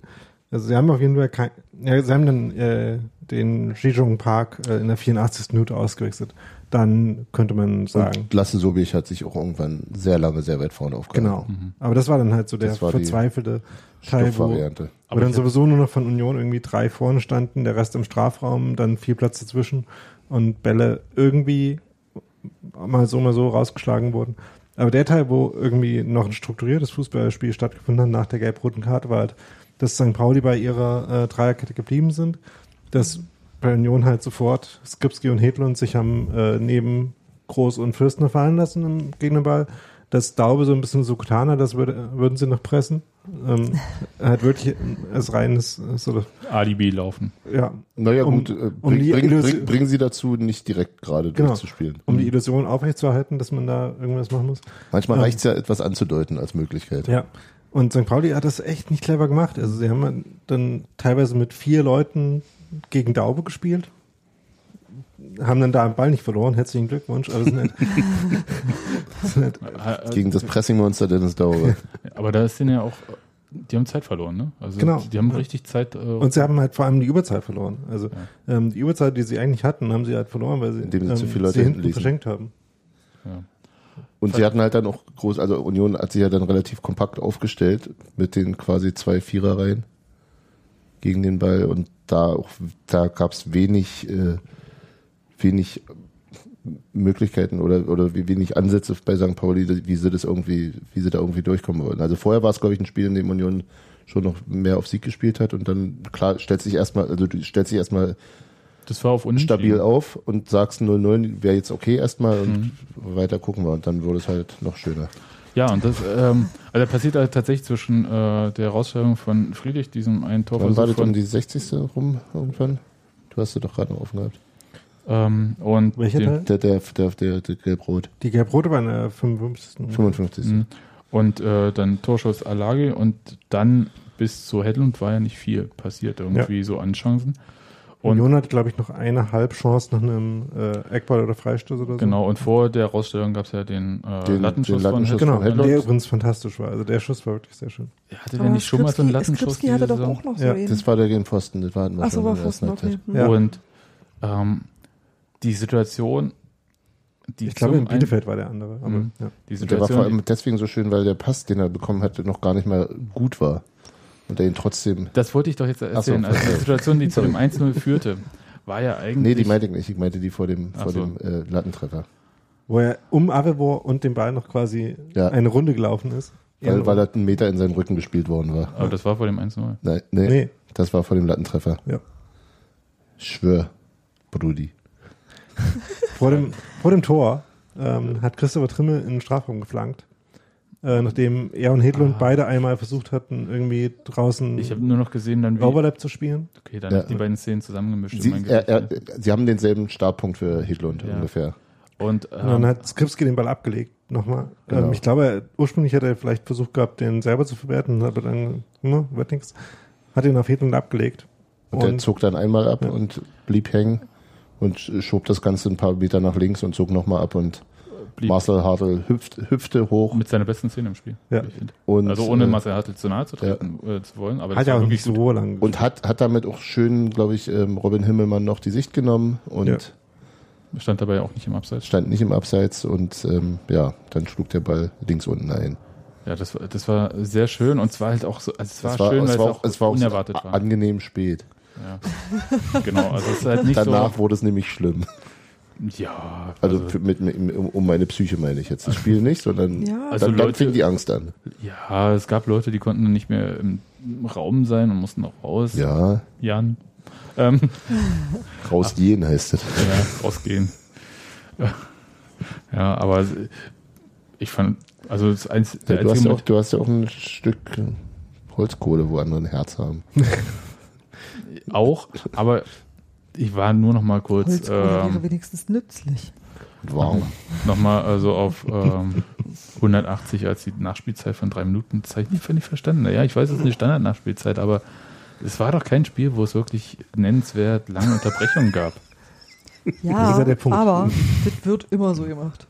Also, sie haben auf jeden Fall kein, ja, sie haben dann äh, den Jijong Park äh, in der 84. Minute ausgewechselt. Dann könnte man sagen, Und Lasse Sobich hat sich auch irgendwann sehr lange sehr weit vorne aufgehalten. genau. Aber das war dann halt so der Das war die verzweifelte Teil, wo, wo Aber dann sowieso nur noch von Union irgendwie drei vorne standen, der Rest im Strafraum, dann viel Platz dazwischen und Bälle irgendwie mal so, mal so rausgeschlagen wurden. Aber der Teil, wo irgendwie noch ein strukturiertes Fußballspiel stattgefunden hat nach der gelb-roten Karte, war halt, dass St. Pauli bei ihrer äh, Dreierkette geblieben sind, dass bei Union halt sofort Skripski und Hedlund sich haben äh, neben Groß und Fürstner fallen lassen im Gegnerball, dass Daube so ein bisschen so getan hat, das würde, würden sie noch pressen. Ähm, hat wirklich als reines, so, Alibi laufen. ja, Naja, Um- gut, äh, um bring, bring, bring, bringen sie dazu, nicht direkt gerade Genau. durchzuspielen. um die Illusion aufrechtzuerhalten, dass man da irgendwas machen muss. Manchmal Ja. reicht's ja, etwas anzudeuten als Möglichkeit. Ja. Und St. Pauli hat das echt nicht clever gemacht. Also sie haben dann teilweise mit vier Leuten gegen Daube gespielt. Haben dann da am Ball nicht verloren. Herzlichen Glückwunsch. Aber sind halt, sind halt, Äh, Gegen das Pressing-Monster Dennis Daube. Aber da ist denen ja auch, die haben Zeit verloren, ne? Also Genau. die, die haben Ja. richtig Zeit. Äh, und sie haben halt vor allem die Überzeit verloren. Also ähm, die Überzeit, die sie eigentlich hatten, haben sie halt verloren, weil sie, Indem sie ähm, zu viele Leute sie hinten hinten ließen. verschenkt haben. ja. Und sie hatten halt dann auch groß, also Union hat sich ja dann relativ kompakt aufgestellt mit den quasi zwei Viererreihen gegen den Ball und da auch, da gab's wenig, äh, wenig Möglichkeiten oder, oder wenig Ansätze bei St. Pauli, wie sie das irgendwie, wie sie da irgendwie durchkommen wollten. Also vorher war es, glaube ich, ein Spiel, in dem Union schon noch mehr auf Sieg gespielt hat und dann, klar, stellt sich erstmal, also du stellst dich erstmal Das war auf Unentschieden. stabil auf und sagst 0-0 wäre jetzt okay erstmal und Mhm. weiter gucken wir und dann wurde es halt noch schöner. Ja, und das ähm, also passiert halt tatsächlich zwischen äh, der Herausstellung von Friedrich, diesem einen Wann war das um die 60. rum irgendwann? Du hast sie doch gerade noch offen gehabt. ähm, und Welcher dem- Teil? Der, der, der, der, der Gelb-Rot. Die Gelb-Rote war in der 55. 55. Mhm. Und äh, dann Torschuss Alagi und dann bis zu Hedlund war ja nicht viel passiert irgendwie so an Chancen. Und Union hat, glaube ich, noch eine Halbchance nach einem äh, Eckball oder Freistoß oder so. genau, und vor der Herausstellung gab es ja den, äh, Den- Lattenschuss den Lattenschuss von Genau, von der übrigens fantastisch war. Also der Schuss war wirklich sehr schön. Hatte der nicht schon mal so einen Lattenschuss? Skripski hatte doch auch noch so Ja, einen. Das war der gegen Pfosten. Das war Ach so, war Pfosten, okay. Ja. Und ähm, die Situation, die Ich glaube, in Bielefeld war der andere. Aber, Mhm. ja. Die Und der war vor Situation, allem deswegen so schön, weil der Pass, den er bekommen hatte, noch gar nicht mal gut war. Und er ihn trotzdem. das wollte ich doch jetzt erzählen. so, also die. (laughs) Situation, die zu dem 1-0 führte, war ja eigentlich. Nee, die meinte ich nicht. Ich meinte die vor dem, vor so. dem äh, Lattentreffer. Wo er um Avevor und den Ball noch quasi Ja. eine Runde gelaufen ist. Weil, Ja, weil er einen Meter in seinen Rücken gespielt worden war. Aber das war vor dem 1-0. Nein, nee, Nee. Das war vor dem Lattentreffer. Ja. Schwör, Brudi. Vor dem, vor dem Tor ähm, hat Christopher Trimmel in den Strafraum geflankt. Äh, nachdem er und Hedlund Ah. beide einmal versucht hatten, irgendwie draußen Ich habe nur noch gesehen, dann wie. Overlap zu spielen. Okay, dann Ja. die beiden Szenen zusammengemischt. in Sie, er, er, Gedächtnis. sie haben denselben Startpunkt für Hedlund Ja. ungefähr. und Und dann ähm, hat Skripski den Ball abgelegt. Nochmal. Genau. Ähm, ich glaube, ursprünglich hat er vielleicht versucht gehabt, den selber zu verwerten, aber dann, ne, wird nix. Hat ihn auf Hedlund abgelegt. Und, der zog dann einmal ab Ja. und blieb hängen und schob das Ganze ein paar Meter nach links und zog nochmal ab und blieb Marcel Hartl hüpft, hüpfte hoch mit seiner besten Szene im Spiel. Ja. ich finde. und, Also ohne äh, Marcel Hartl zu nahe zu treten äh, zu wollen, aber hat ja auch wirklich so lang. und hat, hat damit auch schön, glaube ich, ähm, Robin Himmelmann noch die Sicht genommen und Ja. stand dabei auch nicht im Abseits. stand nicht im Abseits und ähm, ja, dann schlug der Ball links unten ein. Ja, das war, das war sehr schön und zwar halt auch so, also es war, es war, schön, es weil war es auch, auch es war auch unerwartet so war. angenehm spät. Ja. (laughs) genau, also es ist halt nicht Danach wurde es nämlich schlimm. Ja, Also, also, mit, mit, um, meine Psyche meine ich jetzt. Das Spiel nicht, sondern Ja, Also dann, dann Leute- fing die Angst an. ja, es gab Leute, die konnten nicht mehr im Raum sein und mussten auch raus. Ja, Jan. Ähm, (laughs) rausgehen heißt es. ja, rausgehen. Ja. ja, aber ich fand, also das eins, der Ja, du, hast ja auch, du hast ja auch ein Stück Holzkohle, wo andere ein Herz haben. (laughs) auch, aber ich war nur noch mal kurz Holzkohle wäre ähm, wenigstens nützlich. Und warm. noch mal also auf ähm, 180 als die Nachspielzeit von drei Minuten. Das habe ich nicht völlig verstanden. Ja, ich weiß, es ist eine Standard-Nachspielzeit, aber es war doch kein Spiel, wo es wirklich nennenswert lange Unterbrechungen gab. Ja, Das ist ja der Punkt. aber das wird immer so gemacht.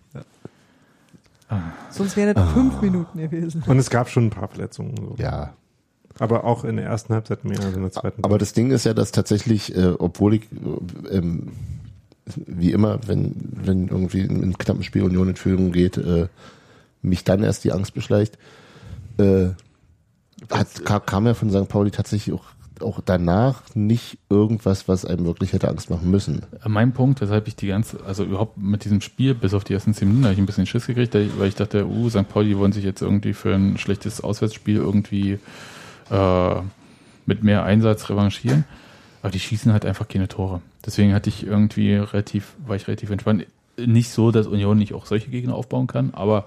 Ah. Sonst wären das fünf Minuten gewesen. Und es gab schon ein paar Verletzungen. So. Ja. Aber auch in der ersten Halbzeit mehr als in der zweiten. Aber das Ding ist ja, dass tatsächlich, äh, obwohl ich, äh, ähm, wie immer, wenn, wenn irgendwie in einem knappen Spiel Union in Führung geht, äh, mich dann erst die Angst beschleicht, äh, hat, kam, kam ja von St. Pauli tatsächlich auch, auch danach nicht irgendwas, was einem wirklich hätte Angst machen müssen. Mein Punkt, weshalb ich die ganze, also überhaupt mit diesem Spiel, bis auf die ersten zehn Minuten, habe ich ein bisschen Schiss gekriegt, weil ich dachte, uh, St. Pauli wollen sich jetzt irgendwie für ein schlechtes Auswärtsspiel irgendwie äh, mit mehr Einsatz revanchieren. Aber die schießen halt einfach keine Tore. Deswegen hatte ich irgendwie relativ, war ich relativ entspannt. Nicht so, dass Union nicht auch solche Gegner aufbauen kann, aber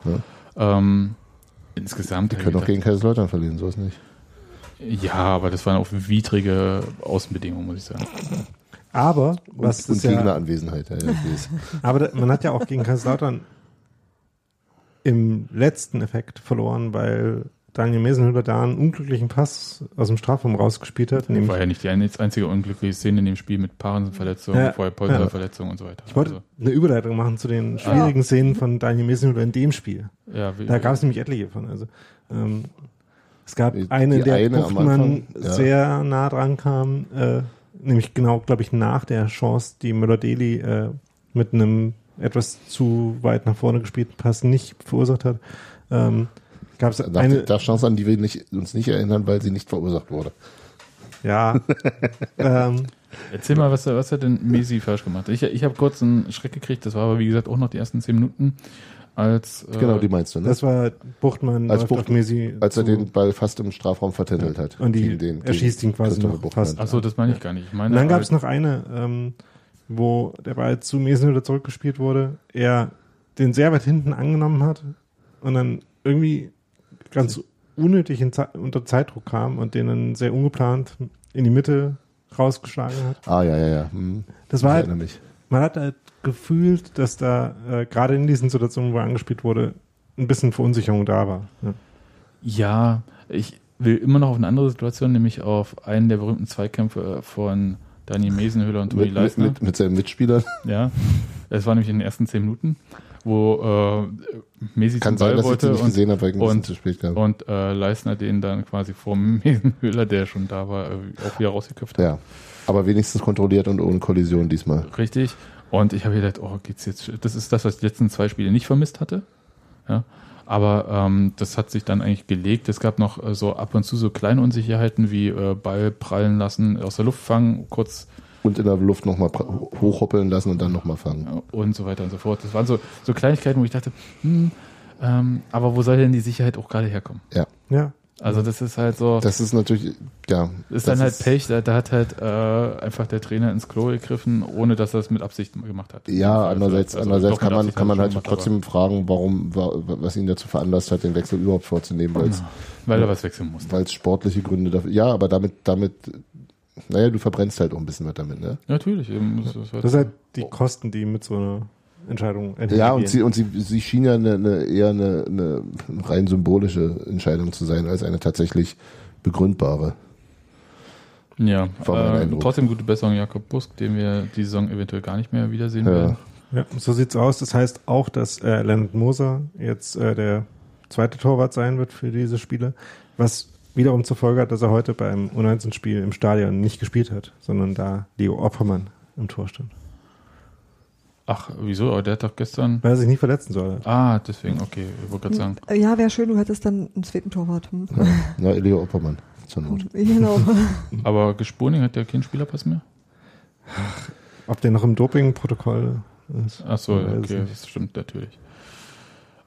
Ähm, insgesamt. Die können auch gegen Kaiserslautern verlieren, so ist nicht. Ja, aber das waren auch widrige Außenbedingungen, muss ich sagen. Aber, Und, was und ist ja, Gegneranwesenheit. Ja, ja, (laughs) aber da, man hat ja auch gegen Kaiserslautern im letzten Effekt verloren, weil Daniel Mesenhüller da einen unglücklichen Pass aus dem Strafraum rausgespielt hat. Das war ja nicht die ein- einzige unglückliche Szene in dem Spiel mit Parensen-Verletzung, Ja, vorher ja. Polster-Verletzung und so weiter. ich wollte Also, eine Überleitung machen zu den schwierigen Szenen von Daniel Mesenhüller in dem Spiel. ja, wie, Da gab es nämlich etliche von. Also ähm, es gab eine, die in der eine Buchtmann ja. sehr nah dran kam, äh, nämlich genau, glaube ich, nach der Chance, die Müller-Deli äh, mit einem etwas zu weit nach vorne gespielten Pass nicht verursacht hat. Ähm, gab es Da, eine, da Chance an, die wir nicht, uns nicht erinnern, weil sie nicht verursacht wurde. ja, (laughs) ähm, Erzähl mal, was, was hat denn Messi falsch gemacht? Ich, ich habe kurz einen Schreck gekriegt, das war aber wie gesagt auch noch die ersten zehn Minuten, als äh, Genau, die meinst du, ne? das war Buchtmann Als Bucht- auf Messi Als er den Ball fast im Strafraum vertändelt hat. und die, den- er schießt ihn quasi noch Buchmann. fast. Ach so, das meine ich gar nicht. Ich meine, Und dann gab es halt- noch eine, ähm, wo der Ball zu Mesenhüller zurückgespielt wurde, er den sehr weit hinten angenommen hat und dann irgendwie ganz unnötig in unter Zeitdruck kam und den dann sehr ungeplant in die Mitte rausgeschlagen hat. Ah, ja, ja, ja. Hm. Das war halt, man hat halt gefühlt, dass da äh, gerade in diesen Situationen, wo er angespielt wurde, ein bisschen Verunsicherung da war. Ja. Ja, ich will immer noch auf eine andere Situation, nämlich auf einen der berühmten Zweikämpfe von Daniel Mesenhöhler und Toni Mit, mit, Leisner. mit, mit seinen Mitspielern. Ja, es war nämlich in den ersten zehn Minuten, wo äh, Messi Kann zum sein, Ball die wollte nicht und, gesehen habe, und- zu spät kam. und äh, Leisner den dann quasi vor (laughs) Mesenhöhler, der schon da war, äh, auch wieder rausgeköpft hat. Ja. Aber wenigstens kontrolliert und ohne Kollision diesmal. Richtig. Und ich habe gedacht, oh, geht's jetzt. Das ist das, was ich die letzten zwei Spiele nicht vermisst hatte. Ja. Aber ähm, das hat sich dann eigentlich gelegt. Es gab noch äh, so ab und zu so kleine Unsicherheiten wie äh, Ball prallen lassen, aus der Luft fangen, kurz Und in der Luft nochmal hochhoppeln lassen und dann nochmal fangen. und so weiter und so fort. Das waren so, so Kleinigkeiten, wo ich dachte, hm, ähm, aber wo soll denn die Sicherheit auch gerade herkommen? Ja. ja. Also das ist halt so, Das ist natürlich, ja. ist dann halt Pech, da, da hat halt äh, einfach der Trainer ins Klo gegriffen, ohne dass er es mit Absicht gemacht hat. Ja, Also, andererseits, also andererseits kann man, kann man halt gemacht, trotzdem fragen, warum, wa- was ihn dazu veranlasst hat, den Wechsel überhaupt vorzunehmen, weil es, aber- weil er was wechseln musste. weil es sportliche Gründe dafür, ja, aber damit, damit, naja, du verbrennst halt auch ein bisschen was damit, ne? Natürlich. eben, das, das, Das sind halt die Kosten, die mit so einer Entscheidung Ja, und sie, und sie, sie schien ja eine, eine, eher eine, eine rein symbolische Entscheidung zu sein, als eine tatsächlich begründbare. ja, äh, trotzdem gute Besserung Jakob Busk, den wir die Saison eventuell gar nicht mehr wiedersehen Ja. werden. Ja, so sieht's aus. Das heißt auch, dass äh, Leonard Moser jetzt äh, der zweite Torwart sein wird für diese Spiele, was wiederum zur Folge hat, dass er heute beim U19-Spiel im Stadion nicht gespielt hat, sondern da Leo Oppermann im Tor stand. Ach, wieso? Aber der hat doch gestern. Weil er sich nicht verletzen soll. Ah, deswegen, okay, ich wollte gerade sagen. Ja, wäre schön, du hättest dann einen zweiten Torwart. Hm? Ja, na, Elio Oppermann, zur Not. (laughs) Genau. (laughs) Aber Gespurning hat ja keinen Spielerpass mehr? Ob der noch im Doping-Protokoll ist. Ach so, okay, das stimmt natürlich.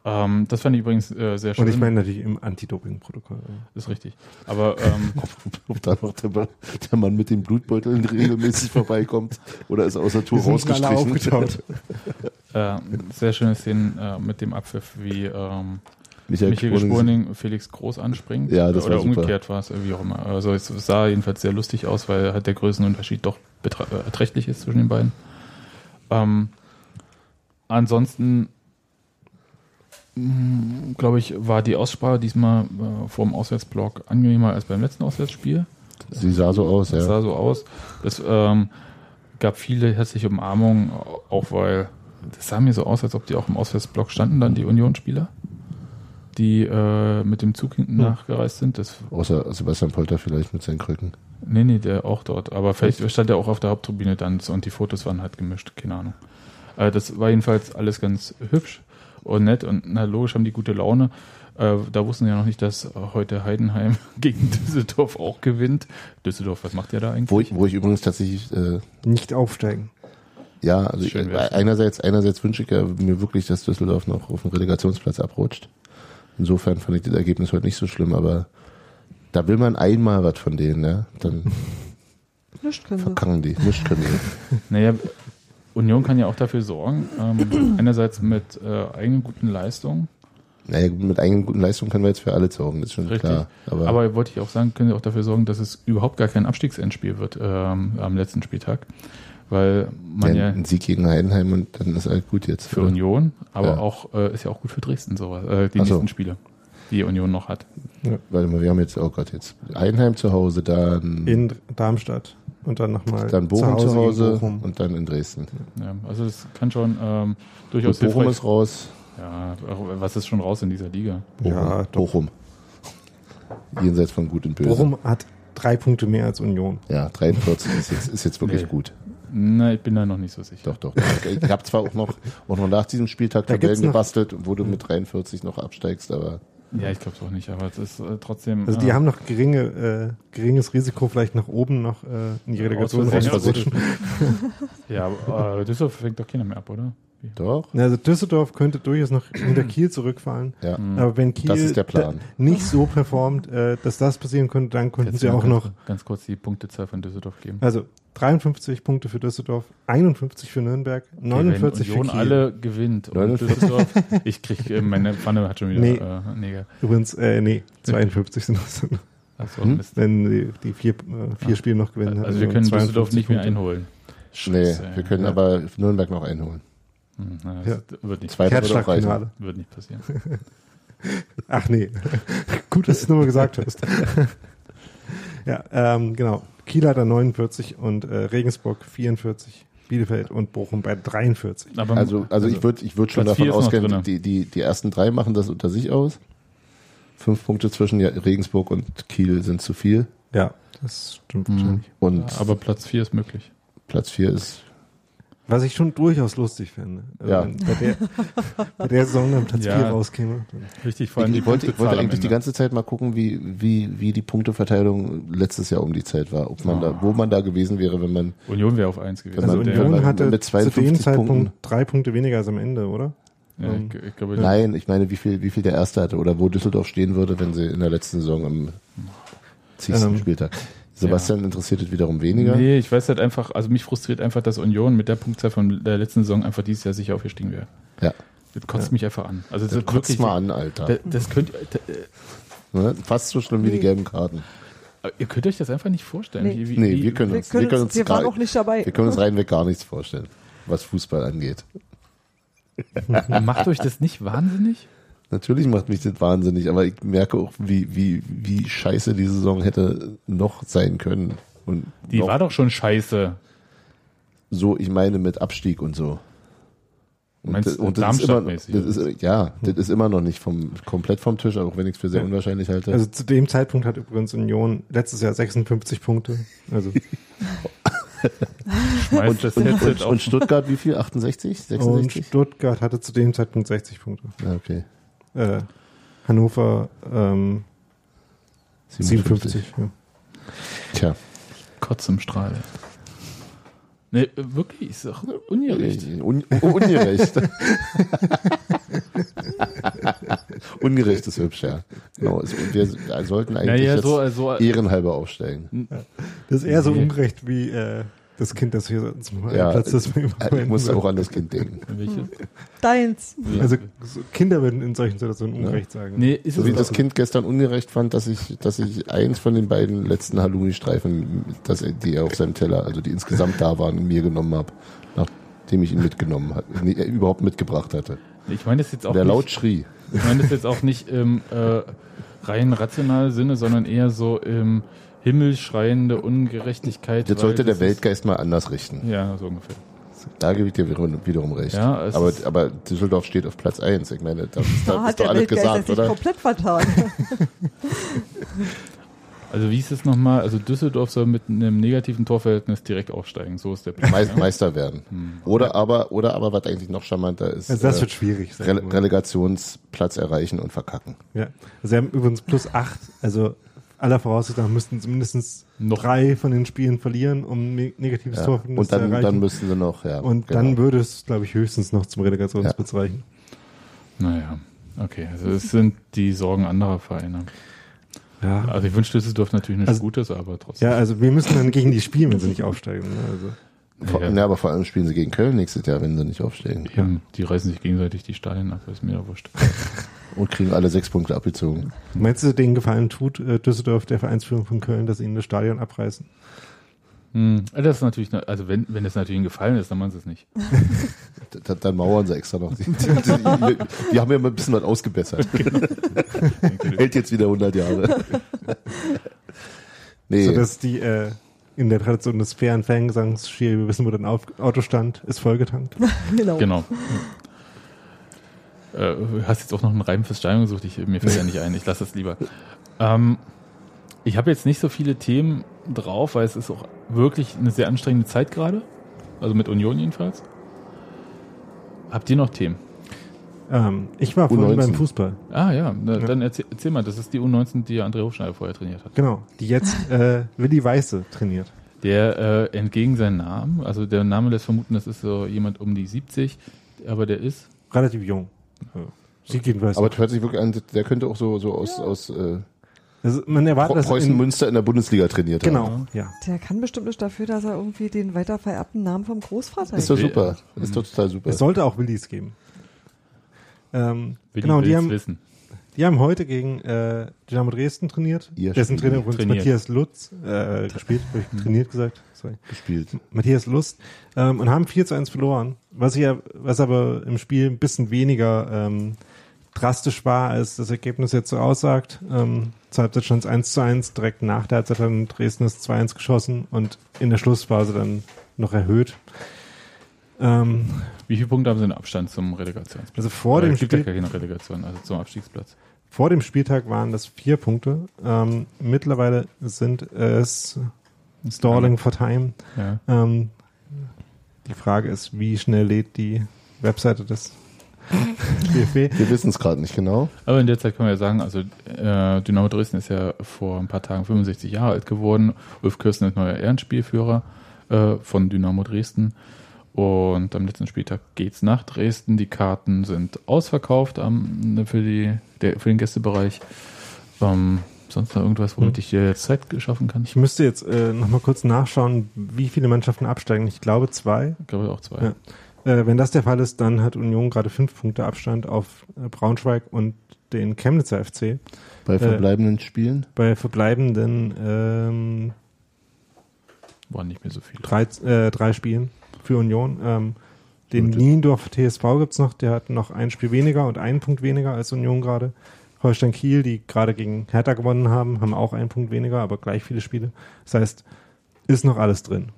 Ähm, das fand ich übrigens äh, sehr schön. Und ich meine natürlich im Anti-Doping-Protokoll. ist richtig. Aber ähm, (laughs) Ob da noch der, Mann- der Mann mit den Blutbeuteln regelmäßig vorbeikommt oder ist außer Tour rausgestrichen. aufgetaucht. (laughs) äh, sehr schöne Szenen äh, mit dem Abpfiff, wie ähm, Michael, Michael Spurning- Spurning Felix Groß anspringt. Ja, das Oder war super. umgekehrt war es, äh, wie auch immer. Also es sah jedenfalls sehr lustig aus, weil halt der Größenunterschied doch betra- äh, erträchtlich ist zwischen den beiden. Ähm, ansonsten glaube ich, war die Aussprache diesmal äh, vor dem Auswärtsblock angenehmer als beim letzten Auswärtsspiel. Sie sah so aus, Das ja. sah so aus. Es ähm, gab viele herzliche Umarmungen, auch weil das sah mir so aus, als ob die auch im Auswärtsblock standen, dann die Unionsspieler, die äh, mit dem Zug hinten Hm. nachgereist sind. Das, Außer Sebastian Polter vielleicht mit seinen Krücken. nee, nee, der auch dort. Aber vielleicht stand er auch auf der Haupttribüne dann und die Fotos waren halt gemischt, keine Ahnung. Äh, das war jedenfalls alles ganz hübsch und nett und na, logisch haben die gute Laune. Äh, da wussten sie ja noch nicht, dass äh, heute Heidenheim (laughs) gegen Düsseldorf auch gewinnt. Düsseldorf, was macht ihr da eigentlich? Wo ich, wo ich übrigens tatsächlich, äh, Nicht aufsteigen. ja, also ich, wär's. einerseits, einerseits wünsche ich ja mir wirklich, dass Düsseldorf noch auf den Relegationsplatz abrutscht. Insofern fand ich das Ergebnis heute nicht so schlimm, aber da will man einmal was von denen, ja, dann (laughs) Nicht können verkacken die, nicht können die. Naja, Union kann ja auch dafür sorgen, ähm, (clears throat) einerseits mit äh, eigenen guten Leistungen, Naja, mit eigenen guten Leistungen können wir jetzt für alle sorgen, das ist schon Richtig. klar. Aber, Aber wollte ich auch sagen, können Sie auch dafür sorgen, dass es überhaupt gar kein Abstiegsendspiel wird ähm, am letzten Spieltag. Weil man ja ein Sieg gegen Heidenheim und dann ist halt gut jetzt. für Union, aber Ja. auch äh, ist ja auch gut für Dresden sowas, äh, die Ach so. nächsten Spiele, die Union noch hat. Warte mal, wir haben jetzt, oh Gott, jetzt Heidenheim zu Hause, dann, In Darmstadt und dann nochmal dann Bochum zu Hause, gegen Bochum. und dann in Dresden. Ja, also das kann schon ähm, Und durchaus Bochum hilfreich. ist raus. Ja, was ist schon raus in dieser Liga? Bochum. Ja, doch. Bochum. Jenseits von Gut und Böse. Bochum hat drei Punkte mehr als Union. Ja, 43 ist jetzt, ist jetzt wirklich Nee. gut. Na, ich bin da noch nicht so sicher. Doch, doch. Ich habe zwar auch noch, auch noch nach diesem Spieltag Tabellen gebastelt, wo du mit 43 noch absteigst, aber Ja, ich glaube es auch nicht, aber es ist äh, trotzdem. Also die äh, haben noch geringe, äh, geringes Risiko, vielleicht nach oben noch äh, in die Relegation Aus Versehen, rauszurutschen. (laughs) Ja, aber äh, Düsseldorf fängt doch keiner mehr ab, oder? Wie? doch. Also Düsseldorf könnte durchaus noch (clears throat) hinter Kiel zurückfallen. Ja. Aber wenn Kiel Das ist der Plan. da nicht so performt, äh, dass das passieren könnte, dann könnten Jetzt sie auch ganz, noch, ganz kurz die Punktezahl von Düsseldorf geben. also 53 Punkte für Düsseldorf, 51 für Nürnberg, 49 Wenn Union für Kiel. alle gewinnt und 49. Düsseldorf, (laughs) ich krieg, äh, meine Pfanne hat schon wieder Nee. äh, Neger. Übrigens, äh, nee, 52 sind das, Achso, Hm? Mist. wenn die, die vier, äh, vier Ah. Spiele noch gewinnen. Also wir können 52 Düsseldorf nicht mehr Punkte. einholen. Nee, Scheiße, wir können ja. aber Nürnberg noch einholen. Hm, na, Ja. das wird nicht. Herzschlagfinale. wird nicht passieren. (laughs) Ach nee. (laughs) Gut, dass du es nochmal gesagt hast. (laughs) ja, ähm, genau. Kiel hat da 49 und äh, Regensburg 44, Bielefeld und Bochum bei 43. Aber Also, also ich würde ich würd schon davon ausgehen, die, die, die ersten drei machen das unter sich aus. Fünf Punkte zwischen ja, Regensburg und Kiel sind zu viel. Ja, das stimmt Mhm. wahrscheinlich. Und aber Platz 4 ist möglich. Platz vier ist, Was ich schon durchaus lustig fände. Also Ja. wenn bei, der, (laughs) bei der Saison dann Platz Ja. 4 rauskäme. Dann. Richtig, vor allem ich, die ich wollte, ich wollte eigentlich die ganze Zeit mal gucken, wie, wie, wie die Punkteverteilung letztes Jahr um die Zeit war. Ob man da, wo man da gewesen wäre, wenn man, Union wäre auf 1 gewesen. Also man- Union man hatte mit zu 52 dem Zeitpunkt Punkten- drei Punkte weniger als am Ende, oder? ja, ich, ich glaube, nein, ich meine, wie viel, wie viel der Erste hatte oder wo Düsseldorf stehen würde, wenn sie in der letzten Saison am 10. Ähm, Spieltag. Sebastian interessiert es wiederum weniger. Nee, ich weiß halt einfach, also mich frustriert einfach, dass Union mit der Punktzahl von der letzten Saison einfach dieses Jahr sicher aufgestiegen wäre. Ja. Das kotzt Ja. mich einfach an. Also das Das ist kotzt wirklich, mal an, Alter. Das, das könnt, das, Ne? Fast so schlimm wie die gelben Karten. Aber ihr könnt euch das einfach nicht vorstellen. Nee. Wie, wie, Nee, wie, wir können Wir, uns, können wir können uns, uns, wir waren gar, auch nicht dabei. wir können uns reinweg gar nichts vorstellen, was Fußball angeht. (laughs) Macht euch das nicht wahnsinnig? Natürlich macht mich das wahnsinnig, aber ich merke auch, wie, wie, wie scheiße die Saison hätte noch sein können. Und Die noch war doch schon scheiße. so, ich meine mit Abstieg und so. Und, Meinst das- du und das ist immer, Darmstadt-mäßig, das ist, ja, das ist immer noch nicht vom, komplett vom Tisch, auch wenn ich es für sehr Ja. unwahrscheinlich halte. Also zu dem Zeitpunkt hat übrigens Union letztes Jahr 56 Punkte. Also (laughs) Schmeißt und, das und, und, und Stuttgart wie viel? 68? und 66? Stuttgart hatte zu dem Zeitpunkt 60 Punkte. Ja, okay. Äh, Hannover ähm, 57. ja. Tja. Kotz im Strahl. Nee, wirklich, ist doch ungerecht. Un, ungerecht. (laughs) ungerecht ist hübsch, ja. Genau. Es, wir sollten eigentlich Naja, so, also, ehrenhalber aufsteigen. Das ist eher so ungerecht wie äh, das Kind, das hier zum Ja, Platz ist. Ich muss auch an das Kind denken. (laughs) welches? Deins. Also so Kinder würden in solchen Situationen ungerecht sagen. Nee, ist So es wie das Kind gestern ungerecht fand, dass ich, dass ich eins von den beiden letzten Halloumi-Streifen, dass er, die er auf seinem Teller, also die insgesamt da waren, mir genommen habe, nachdem ich ihn mitgenommen hat, nee, er überhaupt mitgebracht hatte. Ich meine das jetzt auch Der laut nicht, schrie. ich meine das jetzt auch nicht im äh, rein rationalen Sinne, sondern eher so im himmelschreiende Ungerechtigkeit. Jetzt sollte der Weltgeist mal anders richten. Ja, so ungefähr. Da gebe ich dir wiederum recht. Ja, aber, aber Düsseldorf steht auf Platz 1. Ich meine, da ist, Da da hat ist doch der alles gesagt, sich oder? komplett vertan. (laughs) Also wie ist es nochmal? Also Düsseldorf soll mit einem negativen Torverhältnis direkt aufsteigen. So ist der Plan. Meist, Meister werden. Hm. Oder aber, oder aber, was eigentlich noch charmanter ist, Also das äh, wird schwierig. sagen Rele. Relegationsplatz erreichen und verkacken. Ja. Also sie haben übrigens plus acht, also aller Voraussicht nach müssten sie mindestens Noch- drei von den Spielen verlieren, um ne negatives Ja. Torverhältnis Und zu dann, erreichen. dann müssten sie noch, ja. und genau. dann würde es, glaube ich, höchstens noch zum Relegationsplatz reichen. Naja, okay. Also es sind die Sorgen anderer Vereine. Ja. Also ich wünsche Düsseldorf natürlich nichts Also- Gutes, aber trotzdem. Ja, also wir müssen dann gegen die spielen, wenn sie nicht aufsteigen. Ne? Also, Vor, Ja. ja. aber vor allem spielen sie gegen Köln nächstes Jahr, wenn sie nicht aufsteigen. Eben, die reißen sich gegenseitig die Stadien ab, ist mir ja wurscht. (laughs) Und kriegen alle sechs Punkte abgezogen. Meinst du, denen gefallen tut äh, Düsseldorf der Vereinsführung von Köln, dass ihnen das Stadion abreißen? Hm, das ist natürlich, also wenn, wenn das natürlich ein Gefallen ist, dann machen sie es nicht. (laughs) Da, dann mauern sie extra noch. Die, die, die, die haben ja mal ein bisschen was ausgebessert. (laughs) Hält jetzt wieder 100 Jahre. Nee, So dass die äh, in der Tradition des fairen Fangesangs Schiri, wir wissen, wo dein Auf Auto stand, ist vollgetankt. (laughs) genau. Genau. Äh, hast jetzt auch noch einen Reim fürs Stadion gesucht, ich, mir fällt ja nicht ein, ich lasse es lieber. Ähm, ich habe jetzt nicht so viele Themen drauf, weil es ist auch wirklich eine sehr anstrengende Zeit gerade. Also mit Union jedenfalls. Habt ihr noch Themen? Ähm, ich war vorhin U19. beim Fußball. Ah ja, na, Ja. dann erzähl, erzähl mal, das ist die U19, die André Hofschneider vorher trainiert hat. Genau, die jetzt (laughs) äh, Willi Weiße trainiert. Der äh, entgegen seinen Namen, also der Name lässt vermuten, das ist so jemand um die 70, aber der ist Relativ jung. Ja. Sieht jedenfalls. aber das hört sich wirklich an, der könnte auch so, so aus, aus äh, also, man erwartet, dass Preußen in, Münster in der Bundesliga trainiert Genau, haben. ja. Der kann bestimmt nicht dafür, dass er irgendwie den weiter vererbten Namen vom Großvater Ist doch hat. super. Ist doch total super. Es sollte auch Willis geben. Ähm, Willi genau, die haben, wissen. die haben heute gegen äh, Dynamo Dresden trainiert. Ihr Dessen Spiel. Trainer übrigens Trainiert. Matthias Lutz äh, gespielt, habe ich trainiert gesagt. Sorry. gespielt. Matthias Lust ähm, und haben 4 zu 1 verloren. Was ja, was aber im Spiel ein bisschen weniger ähm, drastisch war, als das Ergebnis jetzt so aussagt. Ähm, zur Halbzeit stand es 1 zu 1, direkt nach der Halbzeit hat dann Dresden das 2-1 geschossen und in der Schlussphase dann noch erhöht. Ähm, Wie viele Punkte haben sie in Abstand zum Relegationsplatz? also vor Weil dem es gibt ja keine Relegation, also zum Abstiegsplatz. vor dem Spieltag waren das vier Punkte. Ähm, mittlerweile sind es Stalling for Time. Ja. Ähm, die Frage ist, wie schnell lädt die Webseite des (laughs) DFB? Wir wissen es gerade nicht genau. Aber in der Zeit kann man ja sagen, also äh, Dynamo Dresden ist ja vor ein paar Tagen 65 Jahre alt geworden. Ulf Kirsten ist neuer Ehrenspielführer äh, von Dynamo Dresden. Und am letzten Spieltag geht's nach Dresden. Die Karten sind ausverkauft am, für, die, der, für den Gästebereich. Ähm, sonst noch irgendwas, womit Hm. ich dir jetzt Zeit geschaffen kann? Ich müsste jetzt äh, nochmal kurz nachschauen, wie viele Mannschaften absteigen. Ich glaube zwei. Ich glaube auch zwei. Ja. Äh, wenn das der Fall ist, dann hat Union gerade fünf Punkte Abstand auf äh, Braunschweig und den Chemnitzer FC. Bei verbleibenden Spielen. Bei verbleibenden ähm, Waren nicht mehr so viele. drei, äh, drei Spielen für Union. Ähm, den. Niendorf TSV gibt's noch, der hat noch ein Spiel weniger und einen Punkt weniger als Union gerade. Holstein Kiel, die gerade gegen Hertha gewonnen haben, haben auch einen Punkt weniger, aber gleich viele Spiele. Das heißt, ist noch alles drin.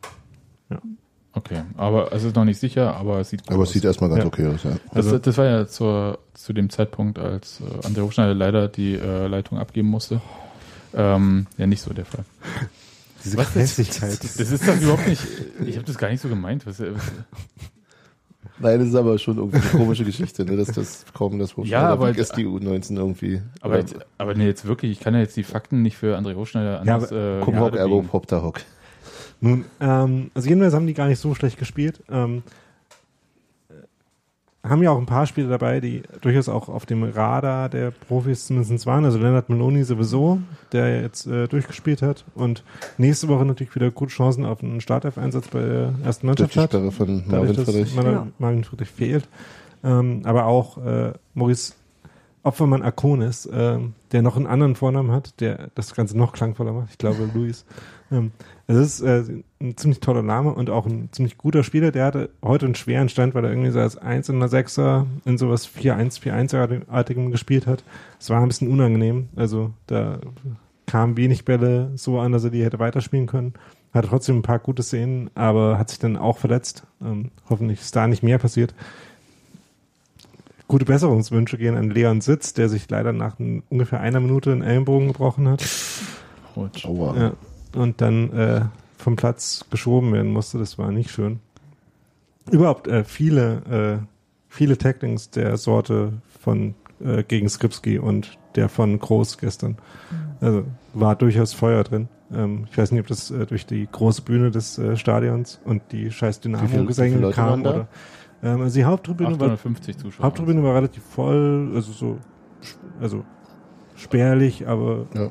Okay, aber es ist noch nicht sicher, aber es sieht gut Aber aus. es sieht erstmal ganz Ja. okay aus. Ja. Das, Also- das war ja zur, zu dem Zeitpunkt, als äh, André Hochschneider leider die äh, Leitung abgeben musste. Ähm, ja, nicht so der Fall. (laughs) Diese Was? Gehässigkeit. Das ist doch überhaupt nicht. Ich habe das gar nicht so gemeint. Was, was, Nein, das ist aber schon irgendwie eine komische Geschichte, ne? dass das kaum das Ja, aber- ist die U19 irgendwie. aber, Oder jetzt, aber nee, jetzt wirklich, ich kann ja jetzt die Fakten nicht für André Hochschneider Ja, anders. äh, Cum hoc gerade ergo biegen. propter hoc. Nun, ähm, also jedenfalls haben die gar nicht so schlecht gespielt. Ähm, äh, haben ja auch ein paar Spiele dabei, die durchaus auch auf dem Radar der Profis zumindest waren. Also Leonard Meloni sowieso, der jetzt äh, durchgespielt hat und nächste Woche natürlich wieder gute Chancen auf einen Startelf-Einsatz bei der ersten Durch Mannschaft die hat. Sperre von Marvin Friedrich. Marvin, Genau. Friedrich fehlt. Ähm, aber auch äh, Maurice Opfermann Akonis, ähm, der noch einen anderen Vornamen hat, der das Ganze noch klangvoller macht. Ich glaube, Luis. Ähm, das ist äh, ein ziemlich toller Name und auch ein ziemlich guter Spieler. Der hatte heute einen schweren Stand, weil er irgendwie so als 1 in der 6er in sowas 4-1, 4-1-artigem gespielt hat. Es war ein bisschen unangenehm. Also da kamen wenig Bälle so an, dass er die hätte weiterspielen können. Hatte trotzdem ein paar gute Szenen, aber hat sich dann auch verletzt. Ähm, hoffentlich ist da nicht mehr passiert. Gute Besserungswünsche gehen an Leon Sitz, der sich leider nach ungefähr einer Minute den Ellenbogen gebrochen hat. Aua. Ja. Und dann äh, vom Platz geschoben werden musste. Das war nicht schön. Überhaupt äh, viele, äh, viele Tacklings der Sorte von äh, gegen Skripski und der von Groß gestern. Also war durchaus Feuer drin. Ähm, ich weiß nicht, ob das äh, durch die große Bühne des äh, Stadions und die scheiß Dynamo-Gesänge kam. Oder, ähm, also die Haupttribüne war 850 Zuschauer. Haupttribüne war relativ voll, also so, also spärlich, aber Ja.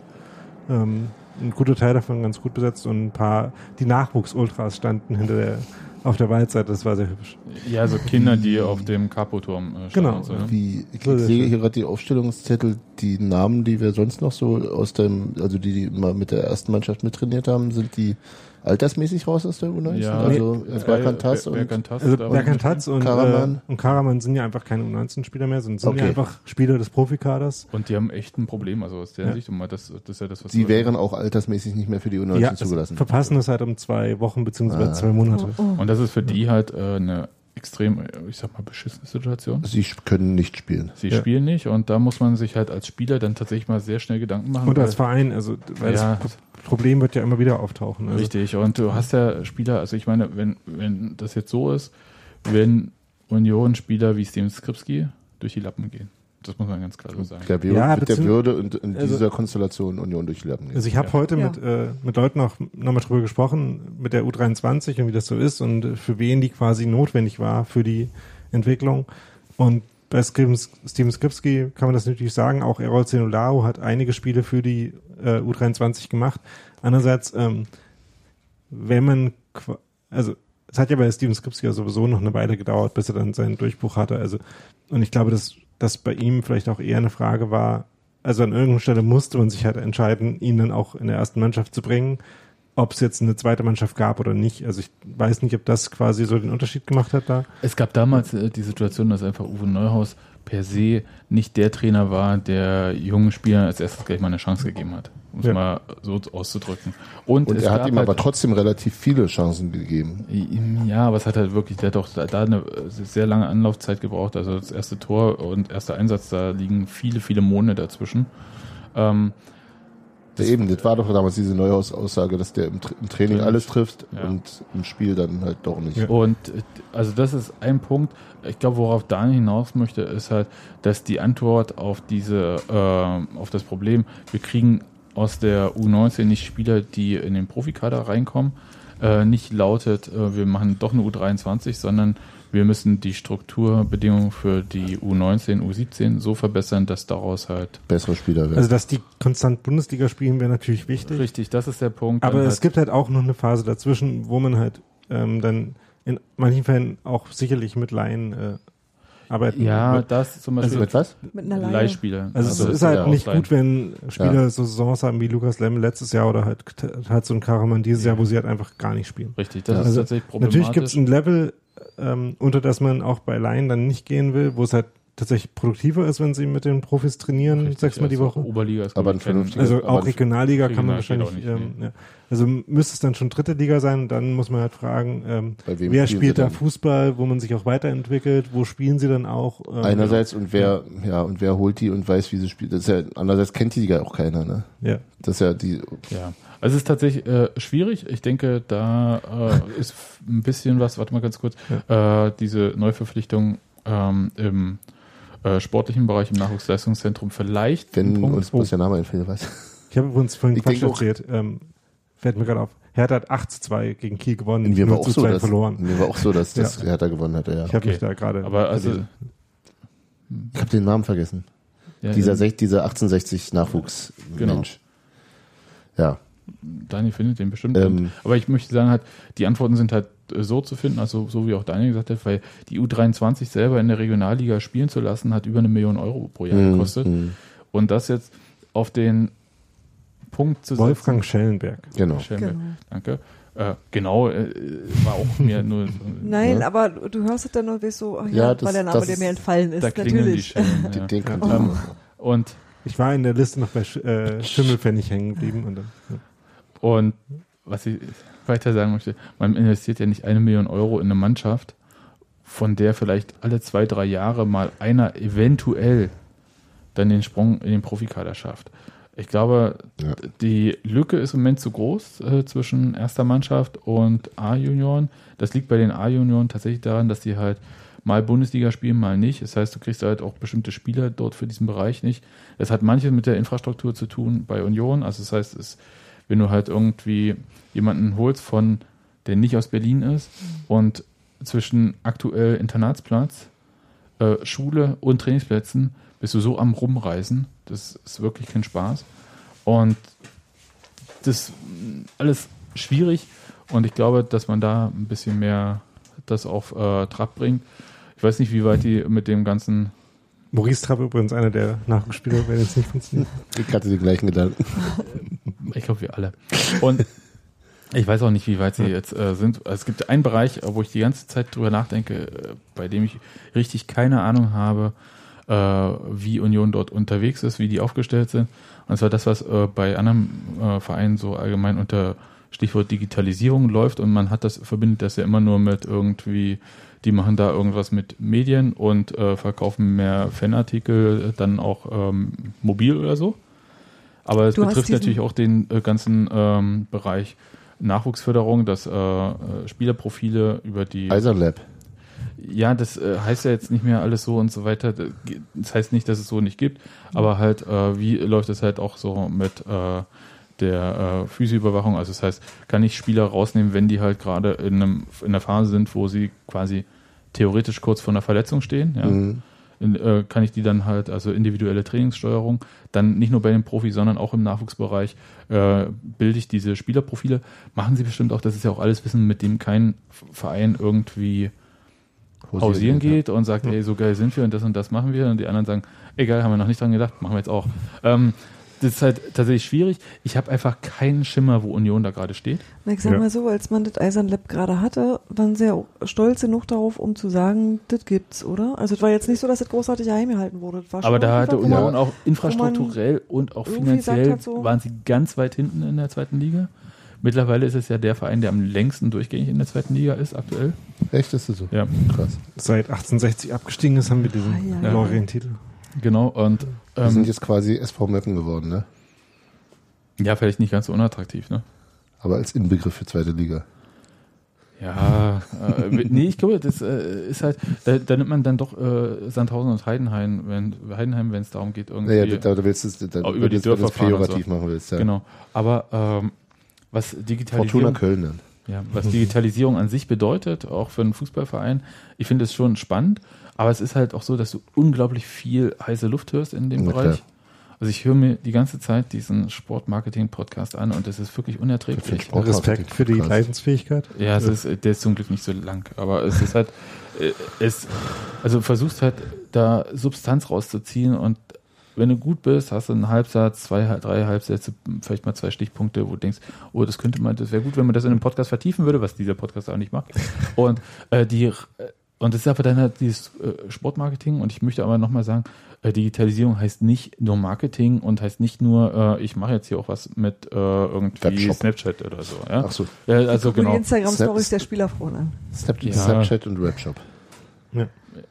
ähm, ein guter Teil davon ganz gut besetzt und ein paar, die Nachwuchs-Ultras standen hinter der auf der Waldseite, das war sehr hübsch. Ja, so Kinder, die auf dem Capo-Turm äh, stehen Genau. so, ne? Wie, ich So, sehe hier gerade die Aufstellungszettel, die Namen, die wir sonst noch so aus dem, also die, die mal mit der ersten Mannschaft mittrainiert haben, sind die altersmäßig raus aus der U19? Ja, also äh, Berkantas Ber- und Berkantas Also da Berkantatz und Karaman. Karaman. Äh, und Karaman sind ja einfach keine U19-Spieler mehr, sondern sind Okay. ja einfach Spieler des Profikaders. Und die haben echt ein Problem, also aus der Ja. Sicht, das, das ist ja das, was die wären auch altersmäßig nicht mehr für die U19 Ja, zugelassen. verpassen das halt um zwei Wochen beziehungsweise Ah. zwei Monate. Oh, oh. Und das ist für die halt äh, eine extrem, äh, ich sag mal, beschissene Situation. Sie können nicht spielen. Sie Ja. spielen nicht und da muss man sich halt als Spieler dann tatsächlich mal sehr schnell Gedanken machen. Und als weil- Verein, also weil Ja. das Problem wird ja immer wieder auftauchen. Also, Richtig, und du hast ja Spieler, also ich meine, wenn, wenn das jetzt so ist, wenn Union-Spieler wie Steven Skripski durch die Lappen gehen. Das muss man ganz klar so sagen. Der Würde, Ja, mit der Würde und in also- dieser Konstellation Union durch die Lappen gehen. Also ich habe Ja. heute Ja. mit, äh, mit Leuten auch nochmal drüber gesprochen, mit der U23 und wie das so ist und für wen die quasi notwendig war für die Entwicklung. Und bei Steven, Steven Skripski kann man das natürlich sagen, auch Errol Zenolao hat einige Spiele für die äh, U23 gemacht. Andererseits, ähm, wenn man, also es hat ja bei Steven Skripski ja sowieso noch eine Weile gedauert, bis er dann seinen Durchbruch hatte. Also und ich glaube, dass das bei ihm vielleicht auch eher eine Frage war, also an irgendeiner Stelle musste man sich halt entscheiden, ihn dann auch in der ersten Mannschaft zu bringen, ob es jetzt eine zweite Mannschaft gab oder nicht. Also ich weiß nicht, ob das quasi so den Unterschied gemacht hat da. Es gab damals äh, die Situation, dass einfach Uwe Neuhaus per se nicht der Trainer war, der jungen Spielern als erstes gleich mal eine Chance gegeben hat, um es Ja. mal so auszudrücken. Und, Und er hat ihm halt, aber trotzdem relativ viele Chancen gegeben. Ja, aber es hat halt wirklich, der hat doch da, da eine sehr lange Anlaufzeit gebraucht. Also das erste Tor und erster Einsatz, da liegen viele, viele Monate dazwischen. Ähm, Ja, eben, das war doch damals diese Neuhaus-Aussage, dass der im, Tra- im Training Ja. alles trifft Ja. und im Spiel dann halt doch nicht. Ja. Und äh, also das ist ein Punkt. Ich glaube, worauf Daniel hinaus möchte, ist halt, dass die Antwort auf diese, äh, auf das Problem, wir kriegen aus der U19 nicht Spieler, die in den Profikader reinkommen, äh, nicht lautet, äh, wir machen doch eine U23, sondern wir müssen die Strukturbedingungen für die U19, U17 so verbessern, dass daraus halt Bessere Spieler werden. Also dass die konstant Bundesliga spielen, wäre natürlich wichtig. richtig, das ist der Punkt. Aber dann es halt, gibt halt auch noch eine Phase dazwischen, wo man halt ähm, dann in manchen Fällen auch sicherlich mit Laien äh, arbeiten ja, das zum Beispiel mit was? Mit einer Leihe. Leihspieler. Also, Also es ist halt nicht gut, wenn Spieler Ja. so Saisons haben wie Lukas Lemme letztes Jahr oder halt, halt so ein Karaman dieses Ja. Jahr, wo sie halt einfach gar nicht spielen. Richtig, das Ja. ist Also, tatsächlich problematisch. Natürlich gibt es ein Level, ähm, unter das man auch bei Laien dann nicht gehen will, wo es halt tatsächlich produktiver ist, wenn sie mit den Profis trainieren, Richtig, sechsmal die also Woche. Oberliga ist Aber ein vernünftiger- Also auch Regionalliga kann man wahrscheinlich, nicht, ähm, ja. Also müsste es dann schon dritte Liga sein und dann muss man halt fragen, ähm, wer spielt da? Fußball, wo man sich auch weiterentwickelt, wo spielen sie dann auch? Ähm, Einerseits und wer, ja, und wer holt die und weiß, wie sie spielt. Das ist ja, andererseits kennt die Liga auch keiner, ne? Ja. Das ist ja die, Ja, also es ist tatsächlich äh, schwierig. Ich denke, da äh, ist ein bisschen was, warte mal ganz kurz, äh, diese Neuverpflichtung ähm, im äh, sportlichen Bereich im Nachwuchsleistungszentrum vielleicht wenn Punkt, uns wo- bloß der Name einfällt, was? Ich habe übrigens vorhin Ich Quatsch erzählt, ähm, fällt mir gerade auf. Hertha hat 8 zu 2 gegen Kiel gewonnen, Mir war 0 auch zu so, 2 dass, verloren. mir war auch so, dass (laughs) das Ja. Hertha gewonnen hatte, ja. Ich habe Okay. mich da gerade. aber also verlesen. Ich habe den Namen vergessen. ja, dieser, sech- dieser 1860 Nachwuchs Genau. Mensch. Ja. Daniel findet den bestimmt. Ähm, aber ich möchte sagen, halt, die Antworten sind halt äh, so zu finden, also so wie auch Daniel gesagt hat, weil die U23 selber in der Regionalliga spielen zu lassen, hat über eine Million Euro pro Jahr mh, gekostet. mh, Und das jetzt auf den Punkt zu Wolfgang Schellenberg. genau. setzen. Genau. Danke. Äh, genau, äh, war auch mir nur. Nein, Ja. aber du hörst es dann weißt so, ach ja, Ja, das- weil der Name, der mir entfallen ist, Da klingeln die natürlich. Schellen. Ja. den kannte Ähm, ich. Und, Ich war in der Liste noch bei Sch äh, Schimmelpfennig hängen geblieben. Und dann, ja. und was ich weiter sagen möchte, man investiert ja nicht eine Million Euro in eine Mannschaft, von der vielleicht alle zwei, drei Jahre mal einer eventuell dann den Sprung in den Profikader schafft. Ich glaube, Ja. die Lücke ist im Moment zu groß äh, zwischen erster Mannschaft und A-Junioren. Das liegt bei den A-Junioren tatsächlich daran, dass die halt mal Bundesliga spielen, mal nicht. Das heißt, du kriegst halt auch bestimmte Spieler dort für diesen Bereich nicht. Das hat manches mit der Infrastruktur zu tun bei Union. Also das heißt, es, wenn du halt irgendwie jemanden holst von, der nicht aus Berlin ist und zwischen aktuell Internatsplatz, äh, Schule und Trainingsplätzen bist du so am Rumreisen. Das ist wirklich kein Spaß. Und das ist alles schwierig. Und ich glaube, dass man da ein bisschen mehr das auf äh, Trab bringt. Ich weiß nicht, wie weit die mit dem ganzen Maurice Trapp übrigens einer der Nachwuchsspieler, wenn jetzt nicht funktioniert. (laughs) Ich hatte den gleichen Gedanken. (laughs) Ich glaube, wir alle. Und ich weiß auch nicht, wie weit sie jetzt äh, sind. Es gibt einen Bereich, wo ich die ganze Zeit drüber nachdenke, äh, bei dem ich richtig keine Ahnung habe, äh, wie Union dort unterwegs ist, wie die aufgestellt sind. Und zwar das, was äh, bei anderen äh, Vereinen so allgemein unter Stichwort Digitalisierung läuft und man hat das, verbindet das ja immer nur mit irgendwie, die machen da irgendwas mit Medien und äh, verkaufen mehr Fanartikel, dann auch ähm, mobil oder so. Aber es betrifft natürlich auch den äh, ganzen ähm, Bereich Nachwuchsförderung, dass äh, Spielerprofile über die Eisern Lab. Ja, das äh, heißt ja jetzt nicht mehr alles so und so weiter. Das heißt nicht, dass es so nicht gibt, aber halt, äh, wie läuft es halt auch so mit äh, der äh, Physioüberwachung? Also das heißt, kann ich Spieler rausnehmen, wenn die halt gerade in, einem, in einer Phase sind, wo sie quasi theoretisch kurz vor einer Verletzung stehen, ja. Mhm. In, äh, kann ich die dann halt, also individuelle Trainingssteuerung, dann nicht nur bei den Profis, sondern auch im Nachwuchsbereich äh, bilde ich diese Spielerprofile. Machen sie bestimmt auch, das ist ja auch alles Wissen, mit dem kein Verein irgendwie hausieren geht und sagt, ey, so geil sind wir und das und das machen wir. Und die anderen sagen, egal, haben wir noch nicht dran gedacht, machen wir jetzt auch. Ähm, das ist halt tatsächlich schwierig. Ich habe einfach keinen Schimmer, wo Union da gerade steht. Na, ich sag Ja. mal so, als man das Eisern Lab gerade hatte, waren sie ja stolz genug darauf, um zu sagen, das gibt's, oder? Also es war jetzt nicht so, dass das großartig geheim gehalten wurde. Aber da hatte Union auch infrastrukturell und auch finanziell so- waren sie ganz weit hinten in der zweiten Liga. Mittlerweile ist es ja der Verein, der am längsten durchgängig in der zweiten Liga ist aktuell. Echt, ist das so? Ja, Krass. Seit 1860 abgestiegen ist, haben wir diesen Ah, ja. Lorien-Titel. genau. Und Wir sind ähm, jetzt quasi SV Meppen geworden, ne? ja, vielleicht nicht ganz so unattraktiv, ne? Aber als Inbegriff für zweite Liga. Ja, äh, (laughs) nee, ich glaube, das äh, ist halt, da, da nimmt man dann doch äh, Sandhausen und Heidenheim, wenn Heidenheim, wenn es darum geht, irgendwie. Naja, da, da willst du es über die wenn du es Dörfer fahren und pejorativ so. machen willst, ja. Genau. Aber ähm, was Fortuna Digitalisierung, Köln dann. ja, was Digitalisierung an sich bedeutet, auch für einen Fußballverein, ich finde es schon spannend. Aber es ist halt auch so, dass du unglaublich viel heiße Luft hörst in dem Na Bereich. klar. Also ich höre mir die ganze Zeit diesen Sportmarketing-Podcast an und das ist wirklich unerträglich. Sport- Respekt für die. Leidensfähigkeit. Ja, es ist, der ist zum Glück nicht so lang, aber es ist halt, äh, es, also versuchst halt da Substanz rauszuziehen und wenn du gut bist, hast du einen Halbsatz, zwei, drei Halbsätze, vielleicht mal zwei Stichpunkte, wo du denkst, oh, das könnte man, das wäre gut, wenn man das in einem Podcast vertiefen würde, was dieser Podcast auch nicht macht. (laughs) Und äh, die, äh, und das ist aber dann halt dieses äh, Sportmarketing und ich möchte aber nochmal sagen, äh, Digitalisierung heißt nicht nur Marketing und heißt nicht nur, äh, ich mache jetzt hier auch was mit äh, irgendwie Webshop. Snapchat oder so. Ja? Ach so. Ja, also Guck mir genau. die Instagram-Stories der Spieler froh an. Snap Ja. Snapchat und Webshop.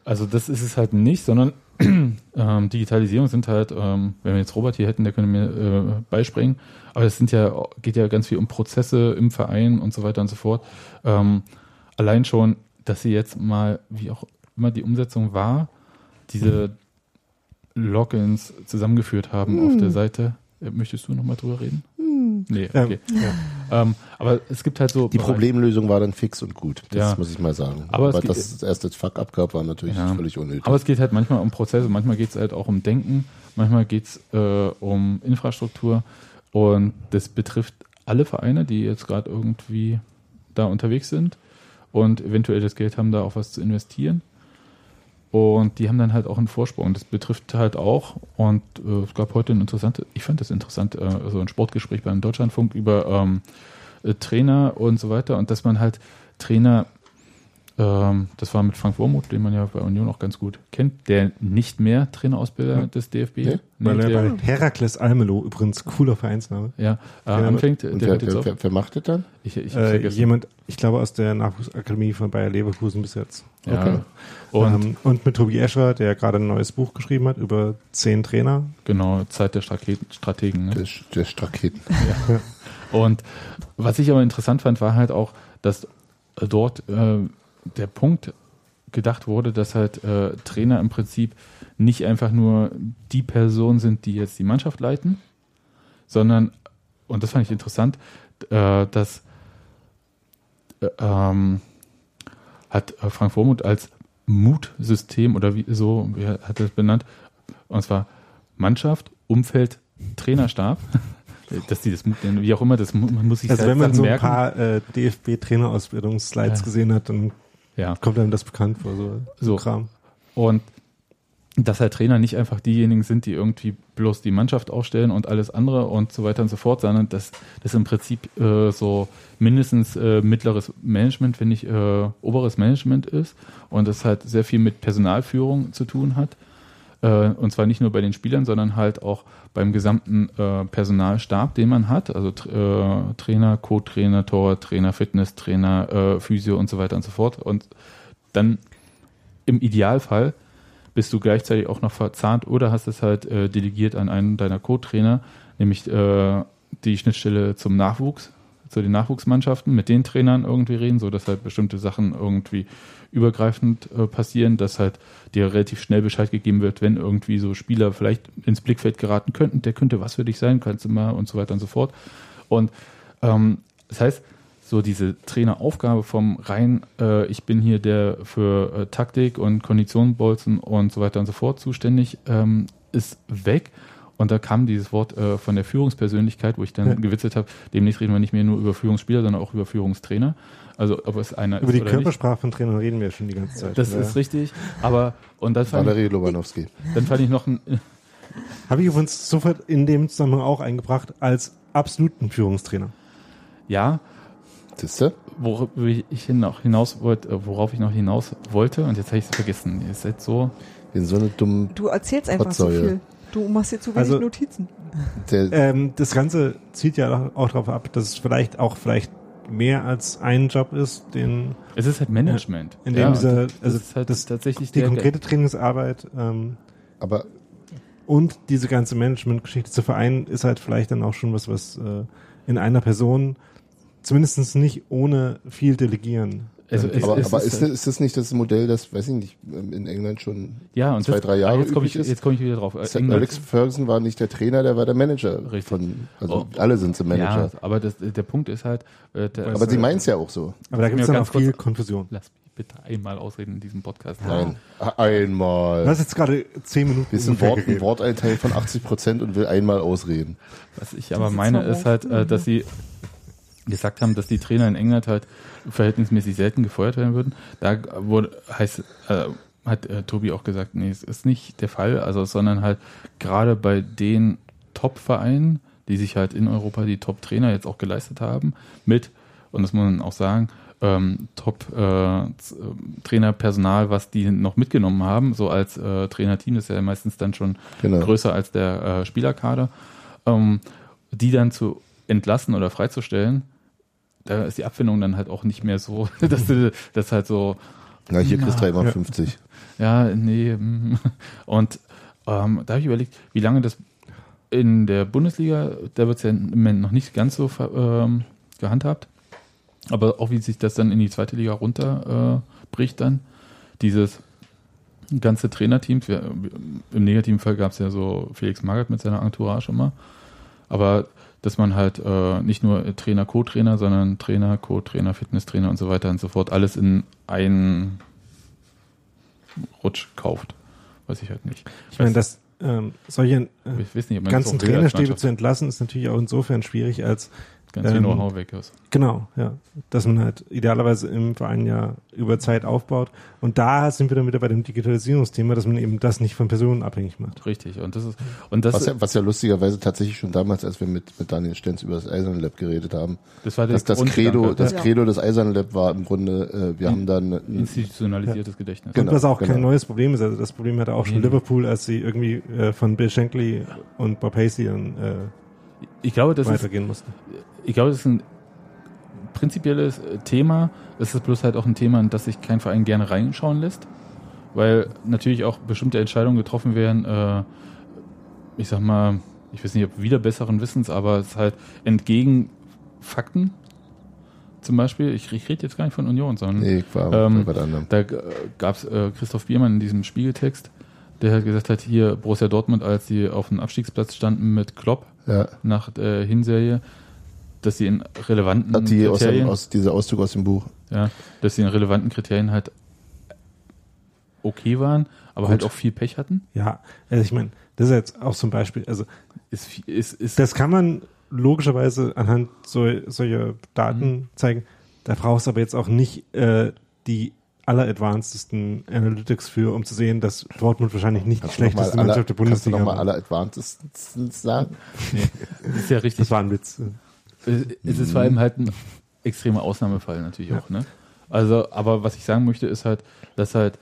Also das ist es halt nicht, sondern (clears throat) ähm, Digitalisierung sind halt, ähm, wenn wir jetzt Robert hier hätten, der könnte mir äh, beispringen, aber es sind ja, geht ja ganz viel um Prozesse im Verein und so weiter und so fort. Ähm, allein schon, dass sie jetzt mal, wie auch immer die Umsetzung war, diese Logins zusammengeführt haben auf der Seite. Äh, Möchtest du nochmal drüber reden? Nee, Ähm, okay. ja. (laughs) Aber es gibt halt so. Die Bereiche- Problemlösung war dann fix und gut. Das Ja. muss ich mal sagen. Aber Aber erst das Fuck abgab, war natürlich Ja. völlig unnötig. Aber es geht halt manchmal um Prozesse, manchmal geht es halt auch um Denken, manchmal geht es äh, um Infrastruktur und das betrifft alle Vereine, die jetzt gerade irgendwie da unterwegs sind und eventuell das Geld haben, da auch was zu investieren. Und die haben dann halt auch einen Vorsprung. Das betrifft halt auch, und äh, es gab heute ein interessantes, ich fand das interessant, äh, so ein Sportgespräch beim Deutschlandfunk über ähm, äh, Trainer und so weiter und dass man halt Trainer ähm, das war mit Frank Wormuth, den man ja bei Union auch ganz gut kennt, der nicht mehr Trainerausbilder Ja. des DFB, Nee, Weil er bei Herakles Almelo, übrigens cooler Vereinsname, ja, äh, Ja, anfängt, und der wer, hört jetzt wer, wer, wer macht das dann? Ich, ich äh, jemand, ich glaube aus der Nachwuchsakademie von Bayer Leverkusen bis jetzt. ja. okay. Und ähm, und mit Tobi Escher, der gerade ein neues Buch geschrieben hat über zehn Trainer. genau, Zeit der Strategen. Strategen ne? Der, der Straketen. (laughs) Und was ich aber interessant fand, war halt auch, dass äh, dort äh, der Punkt gedacht wurde, dass halt äh, Trainer im Prinzip nicht einfach nur die Personen sind, die jetzt die Mannschaft leiten, sondern, und das fand ich interessant, äh, dass äh, ähm, hat äh, Frank Vormuth als Mutsystem oder wie so, wie hat er das benannt, und zwar Mannschaft, Umfeld, Trainerstab, dass die das wie auch immer, das muss sich Also halt wenn man so ein merken. paar äh, DFB-Trainerausbildungsslides Ja. gesehen hat, dann Ja. Kommt einem das bekannt vor, so, So. Kram. Und dass halt Trainer nicht einfach diejenigen sind, die irgendwie bloß die Mannschaft aufstellen und alles andere und so weiter und so fort, sondern dass das im Prinzip äh, so mindestens äh, mittleres Management, wenn nicht äh, oberes Management ist und das halt sehr viel mit Personalführung zu tun hat. Äh, und zwar nicht nur bei den Spielern, sondern halt auch beim gesamten äh, Personalstab, den man hat. Also äh, Trainer, Co-Trainer, Torwarttrainer, Fitnesstrainer, äh, Physio und so weiter und so fort. Und dann im Idealfall bist du gleichzeitig auch noch verzahnt oder hast es halt delegiert an einen deiner Co-Trainer, nämlich die Schnittstelle zum Nachwuchs, zu den Nachwuchsmannschaften, mit den Trainern irgendwie reden, so dass halt bestimmte Sachen irgendwie übergreifend äh, passieren, dass halt dir relativ schnell Bescheid gegeben wird, wenn irgendwie so Spieler vielleicht ins Blickfeld geraten könnten, der könnte was für dich sein, kannst du mal und so weiter und so fort. Und ähm, das heißt, so diese Traineraufgabe vom rein, äh, ich bin hier der für äh, Taktik und Konditionbolzen und so weiter und so fort zuständig, ähm, ist weg. Und da kam dieses Wort äh, von der Führungspersönlichkeit, wo ich dann Ja. gewitzelt habe, demnächst reden wir nicht mehr nur über Führungsspieler, sondern auch über Führungstrainer. Also ob es einer Über die ist oder nicht. Körpersprache von Trainern reden wir schon die ganze Zeit. Das Ja. ist richtig. Aber und dann fand, ich, Valerie Lobanowski. dann fand ich noch ein, Habe ich übrigens sofort in dem Zusammenhang auch eingebracht als absoluten Führungstrainer. ja, Siehst du? worauf ich noch hinaus wollte, äh, worauf ich noch hinaus wollte, und jetzt habe ich es vergessen. Ihr seid so. In so eine dumme, Du erzählst einfach so Potsäue. viel. Du machst dir zu wenig Also- Notizen. der, (laughs) Ähm, das Ganze zielt ja auch darauf ab, dass es vielleicht auch vielleicht mehr als ein Job ist, den Es ist halt Management. in dem ja, dieser, das also ist halt das, tatsächlich die der, konkrete Trainingsarbeit ähm, aber und diese ganze Management-Geschichte zu vereinen, ist halt vielleicht dann auch schon was, was äh, in einer Person zumindest nicht ohne viel delegieren. Also äh, es- aber, es aber ist ist, das, ist das nicht das Modell, das, weiß ich nicht, in England schon ja, und zwei, das, drei Jahre ah, jetzt komme ich, üblich ist? jetzt komme ich wieder drauf. Äh, England- Alex Ferguson war nicht der Trainer, der war der Manager. Richtig. Von, also Oh. alle sind sie Manager. Ja, aber das, der Punkt ist halt, äh, der, aber sie meinen es ja auch so. aber da gibt es ganz auch viel kurz- Konfusion. lass mich bitte einmal ausreden in diesem Podcast. Nein. Einmal. Du hast jetzt gerade zehn Minuten Wir sind Wort, ein. Worteinteil von 80 Prozent und will einmal ausreden. Was ich aber meine, ist halt, äh, dass sie gesagt haben, dass die Trainer in England halt verhältnismäßig selten gefeuert werden würden. Da wurde, heißt, äh, hat äh, Tobi auch gesagt, nee, es ist nicht der Fall, also, sondern halt gerade bei den Top-Vereinen, die sich halt in Europa die Top-Trainer jetzt auch geleistet haben, mit, und das muss man auch sagen, ähm, Top-Trainerpersonal, was die noch mitgenommen haben, so als äh, Trainerteam, das ist ja meistens dann schon Genau. größer als der äh, Spielerkader, ähm, die dann zu entlassen oder freizustellen, da ist die Abfindung dann halt auch nicht mehr so, (laughs) dass du das halt so, Na, hier kriegst du Ja. einmal 50. ja, nee. mm. Und ähm, da habe ich überlegt, wie lange das in der Bundesliga, da wird es ja im Moment noch nicht ganz so ähm, gehandhabt, aber auch wie sich das dann in die zweite Liga runterbricht äh, dann, dieses ganze Trainerteam, wir, im negativen Fall gab es ja so Felix Magath mit seiner Entourage immer, aber dass man halt äh, nicht nur Trainer, Co-Trainer, sondern Trainer, Co-Trainer, Fitnesstrainer und so weiter und so fort, alles in einen Rutsch kauft. Weiß ich halt nicht. Ich meine, dass ähm, solche äh, nicht, ganzen das Trainerstäbe zu entlassen, ist natürlich auch insofern schwierig, als ganz viel ähm, Know-how weg ist. Genau, ja. Dass man halt idealerweise im Verein ja über Zeit aufbaut. Und da sind wir dann wieder bei dem Digitalisierungsthema, dass man eben das nicht von Personen abhängig macht. Richtig. Und das ist, und das, Was ja, was ja lustigerweise tatsächlich schon damals, als wir mit, mit Daniel Stenz über das Eisern Lab geredet haben, das war der dass das. Credo, das Ja. Credo des Eisern Lab war im Grunde, äh, wir haben dann ein- institutionalisiertes Gedächtnis. Genau. Und was auch kein genau. neues Problem ist. Also das Problem hatte auch schon Nee, nee. Liverpool, als sie irgendwie äh, von Bill Shankly und Bob Paisley dann äh, Ich glaube, das ist, weitergehen mussten. Ich glaube, das ist ein prinzipielles äh, Thema. Es ist bloß halt auch ein Thema, in das sich kein Verein gerne reinschauen lässt, weil natürlich auch bestimmte Entscheidungen getroffen werden. Äh, ich sag mal, ich weiß nicht, ob wieder besseren Wissens, aber es ist halt entgegen Fakten. Zum Beispiel, ich, ich rede jetzt gar nicht von Union, sondern nee, ich war Ähm, anderem. Da gab es äh, Christoph Biermann in diesem Spiegeltext, der halt gesagt hat, hier Borussia Dortmund, als sie auf dem Abstiegsplatz standen mit Klopp Ja. nach der Hinserie, dass sie in relevanten Hat die aus dem, Kriterien, aus, dieser Auszug aus dem Buch. ja, dass sie in relevanten Kriterien halt okay waren, aber Gut. halt auch viel Pech hatten. Ja, also ich meine, das ist jetzt auch zum Beispiel, also Ist, viel- ist, ist das kann man logischerweise anhand so, solcher Daten Mhm. zeigen. Da brauchst du aber jetzt auch nicht äh, die alleradvancedsten Analytics für, um zu sehen, dass Dortmund wahrscheinlich nicht Kannst die du schlechteste Mannschaft der kannst du Bundesliga noch mal war. alle Advanced sagen? Ist ja richtig. Das war ein Witz. Es ist vor allem halt ein extremer Ausnahmefall natürlich Ja. auch, ne? Also, aber was ich sagen möchte, ist halt, dass halt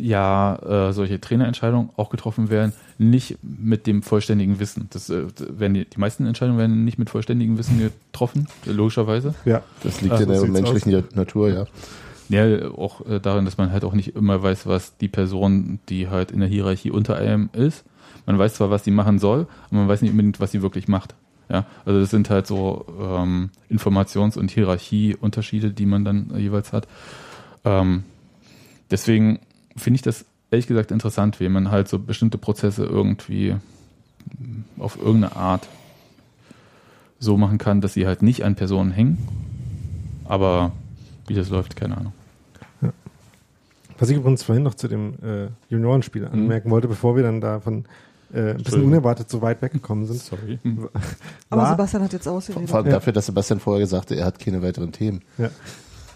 ja äh, solche Trainerentscheidungen auch getroffen werden, nicht mit dem vollständigen Wissen. Das äh, werden die, die meisten Entscheidungen werden nicht mit vollständigem Wissen getroffen, logischerweise. Ja, Das liegt Ah, in der menschlichen Natur, ja. Ja, auch äh, darin, dass man halt auch nicht immer weiß, was die Person, die halt in der Hierarchie unter einem ist. Man weiß zwar, was sie machen soll, aber man weiß nicht unbedingt, was sie wirklich macht. Ja, also das sind halt so ähm, Informations- und Hierarchieunterschiede, die man dann äh, jeweils hat. Ähm, deswegen finde ich das ehrlich gesagt interessant, wie man halt so bestimmte Prozesse irgendwie auf irgendeine Art so machen kann, dass sie halt nicht an Personen hängen. Aber wie das läuft, keine Ahnung. Was ich übrigens vorhin noch zu dem äh, Juniorenspiel anmerken wollte, bevor wir dann davon äh, ein bisschen unerwartet so weit weggekommen sind. Sorry. (laughs) Aber war, Sebastian hat jetzt ausgeredet. vor allem dafür, dass Sebastian vorher gesagt hat, er hat keine weiteren Themen. Ja.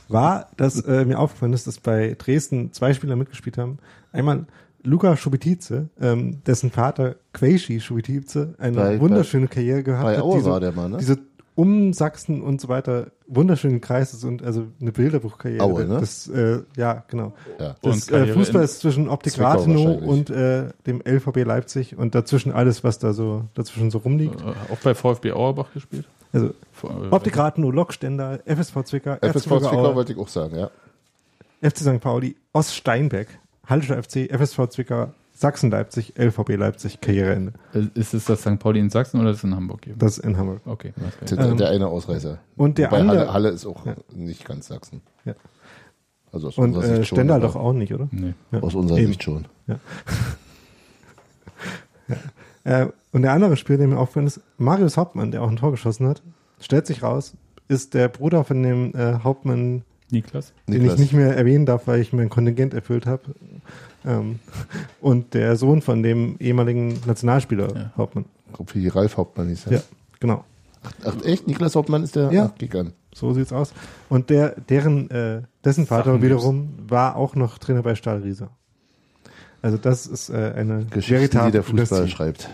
War, dass äh, mir aufgefallen ist, dass bei Dresden zwei Spieler mitgespielt haben. Einmal Luca Schubitice, ähm, dessen Vater Quaishi Schubitice eine Bei- wunderschöne Karriere gehabt Bei hat. Aue diese, war der Mann, ne? diese um Sachsen und so weiter wunderschönen Kreises und also eine Bilderbuchkarriere. Aue, ne? Das, äh, ja, genau. Ja. Und Das äh, Fußball ist zwischen Optik Zwickau Rathenow und äh, dem LVB Leipzig und dazwischen alles, was da so dazwischen so rumliegt. Äh, auch bei VfB Auerbach gespielt? Also äh, Optik Rathenow, Lokstender, FSV Zwickau, FSV Zwickau wollte ich auch sagen, ja. FC St. Pauli, Oststeinbeck, Hallischer FC, FSV Zwickau, Sachsen Leipzig, LVB Leipzig, Karriereende. Äh, Ist es das St. Pauli in Sachsen oder ist es in Hamburg? Eben? Das in Hamburg. Okay. Der, klar. Ähm, der eine Ausreißer. Und der Wobei andere Halle, Halle ist auch Ja. nicht ganz Sachsen. Ja. Also aus und unserer äh, Sicht schon. Stendal doch auch nicht, oder? Nee. Ja. Aus unserer Eben. Sicht schon. (laughs) Äh, und der andere Spieler, der mir aufgefallen ist, Marius Hauptmann, der auch ein Tor geschossen hat, stellt sich raus, ist der Bruder von dem äh, Hauptmann, Niklas? den Niklas. ich nicht mehr erwähnen darf, weil ich mein Kontingent erfüllt habe. Ähm, und der Sohn von dem ehemaligen Nationalspieler Ja. Hauptmann. Wie Ralf Hauptmann hieß er. Ja, genau. Ach, echt? Niklas Hauptmann ist der? Ja. Ach, gigant. So sieht's aus. Und der, deren, äh, dessen Vater Sachen wiederum war auch noch Trainer bei Stahl Riesa. Also das ist äh, eine Geschichten, veritable die der Fußball schreibt.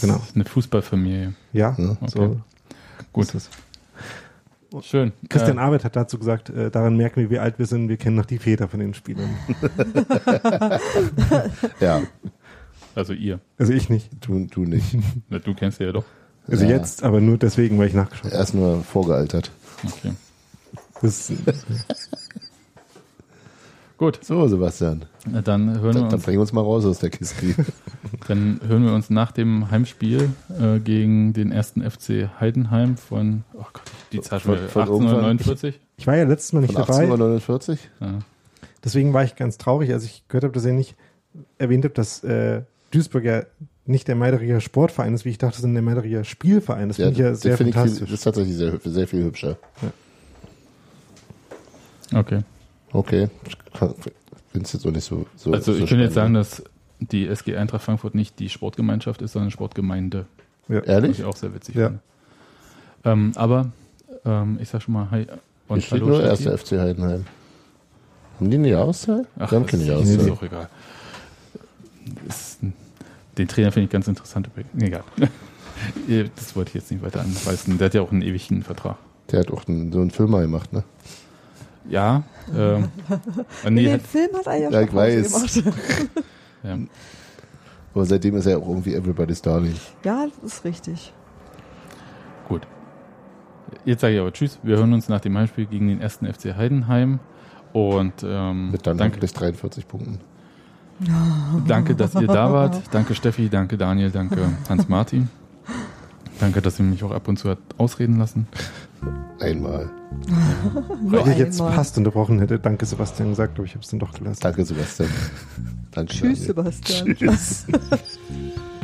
Genau. Das ist eine Fußballfamilie. Ja, Ja, so okay. Gut. Schön. Christian Äh, Arbeit hat dazu gesagt, äh, daran merken wir, wie alt wir sind. Wir kennen noch die Väter von den Spielern. (laughs) Ja, also ihr. Also ich nicht. du, du nicht. Na, Du kennst sie ja doch. Also Ja. jetzt, aber nur deswegen, weil ich nachgeschaut habe. Er ist nur vorgealtert. Okay. Das, (laughs) Gut, So, Sebastian. na, dann hören wir Dann, dann uns, bring uns mal raus aus der Kiste. (laughs) dann hören wir uns nach dem Heimspiel äh, gegen den ersten FC Heidenheim von, oh Gott, die Zahl Von- von 1849. ich war ja letztes Mal nicht Von dabei. 1849? Ja. Deswegen war ich ganz traurig, als ich gehört habe, dass ihr nicht erwähnt habt, dass äh, Duisburg ja nicht der Meideriger Sportverein ist, wie ich dachte, sondern der Meideriger Spielverein. Das Ja, finde ich ja das sehr ich viel, fantastisch. das ist tatsächlich sehr, sehr viel hübscher. Okay. Okay. Finde es jetzt auch nicht so. so Also so ich will jetzt sagen, dass die SG Eintracht Frankfurt nicht die Sportgemeinschaft ist, sondern Sportgemeinde. ja. Was Ehrlich? ich auch sehr witzig Ja. finde. Ähm, aber ähm, ich sag schon mal Hi Hier und steht Hallo nur Steffi. erster FC Heidenheim. Haben die eine Jahreszahl? Ach, die haben keine das Jahreszahl. ist auch egal. Ist, den Trainer finde ich ganz interessant. Egal. (laughs) das wollte ich jetzt nicht weiter anweisen. Der hat ja auch einen ewigen Vertrag. Der hat auch einen, so einen Film mal gemacht, ne? Ja. Ähm, äh, (laughs) nee, den hat, Film hat er ja, Ja, ich schon weiß. gemacht. (laughs) ja. Aber seitdem ist er auch irgendwie Everybody's Darling. Ja, das ist richtig. Gut. Jetzt sage ich aber Tschüss. Wir hören uns nach dem Heimspiel gegen den ersten FC Heidenheim. Und ähm, Mit dann danke, bis 43 Punkten. (laughs) danke, dass ihr da wart. Danke Steffi, danke Daniel, danke Hans-Martin. Danke, dass ihr mich auch ab und zu hat ausreden lassen. Einmal. (laughs) Hätte ich jetzt fast unterbrochen hätte, danke Sebastian gesagt, aber ich habe es dann doch gelassen. Danke, Sebastian. Danke. Tschüss, Daniel. Sebastian. Tschüss. (laughs)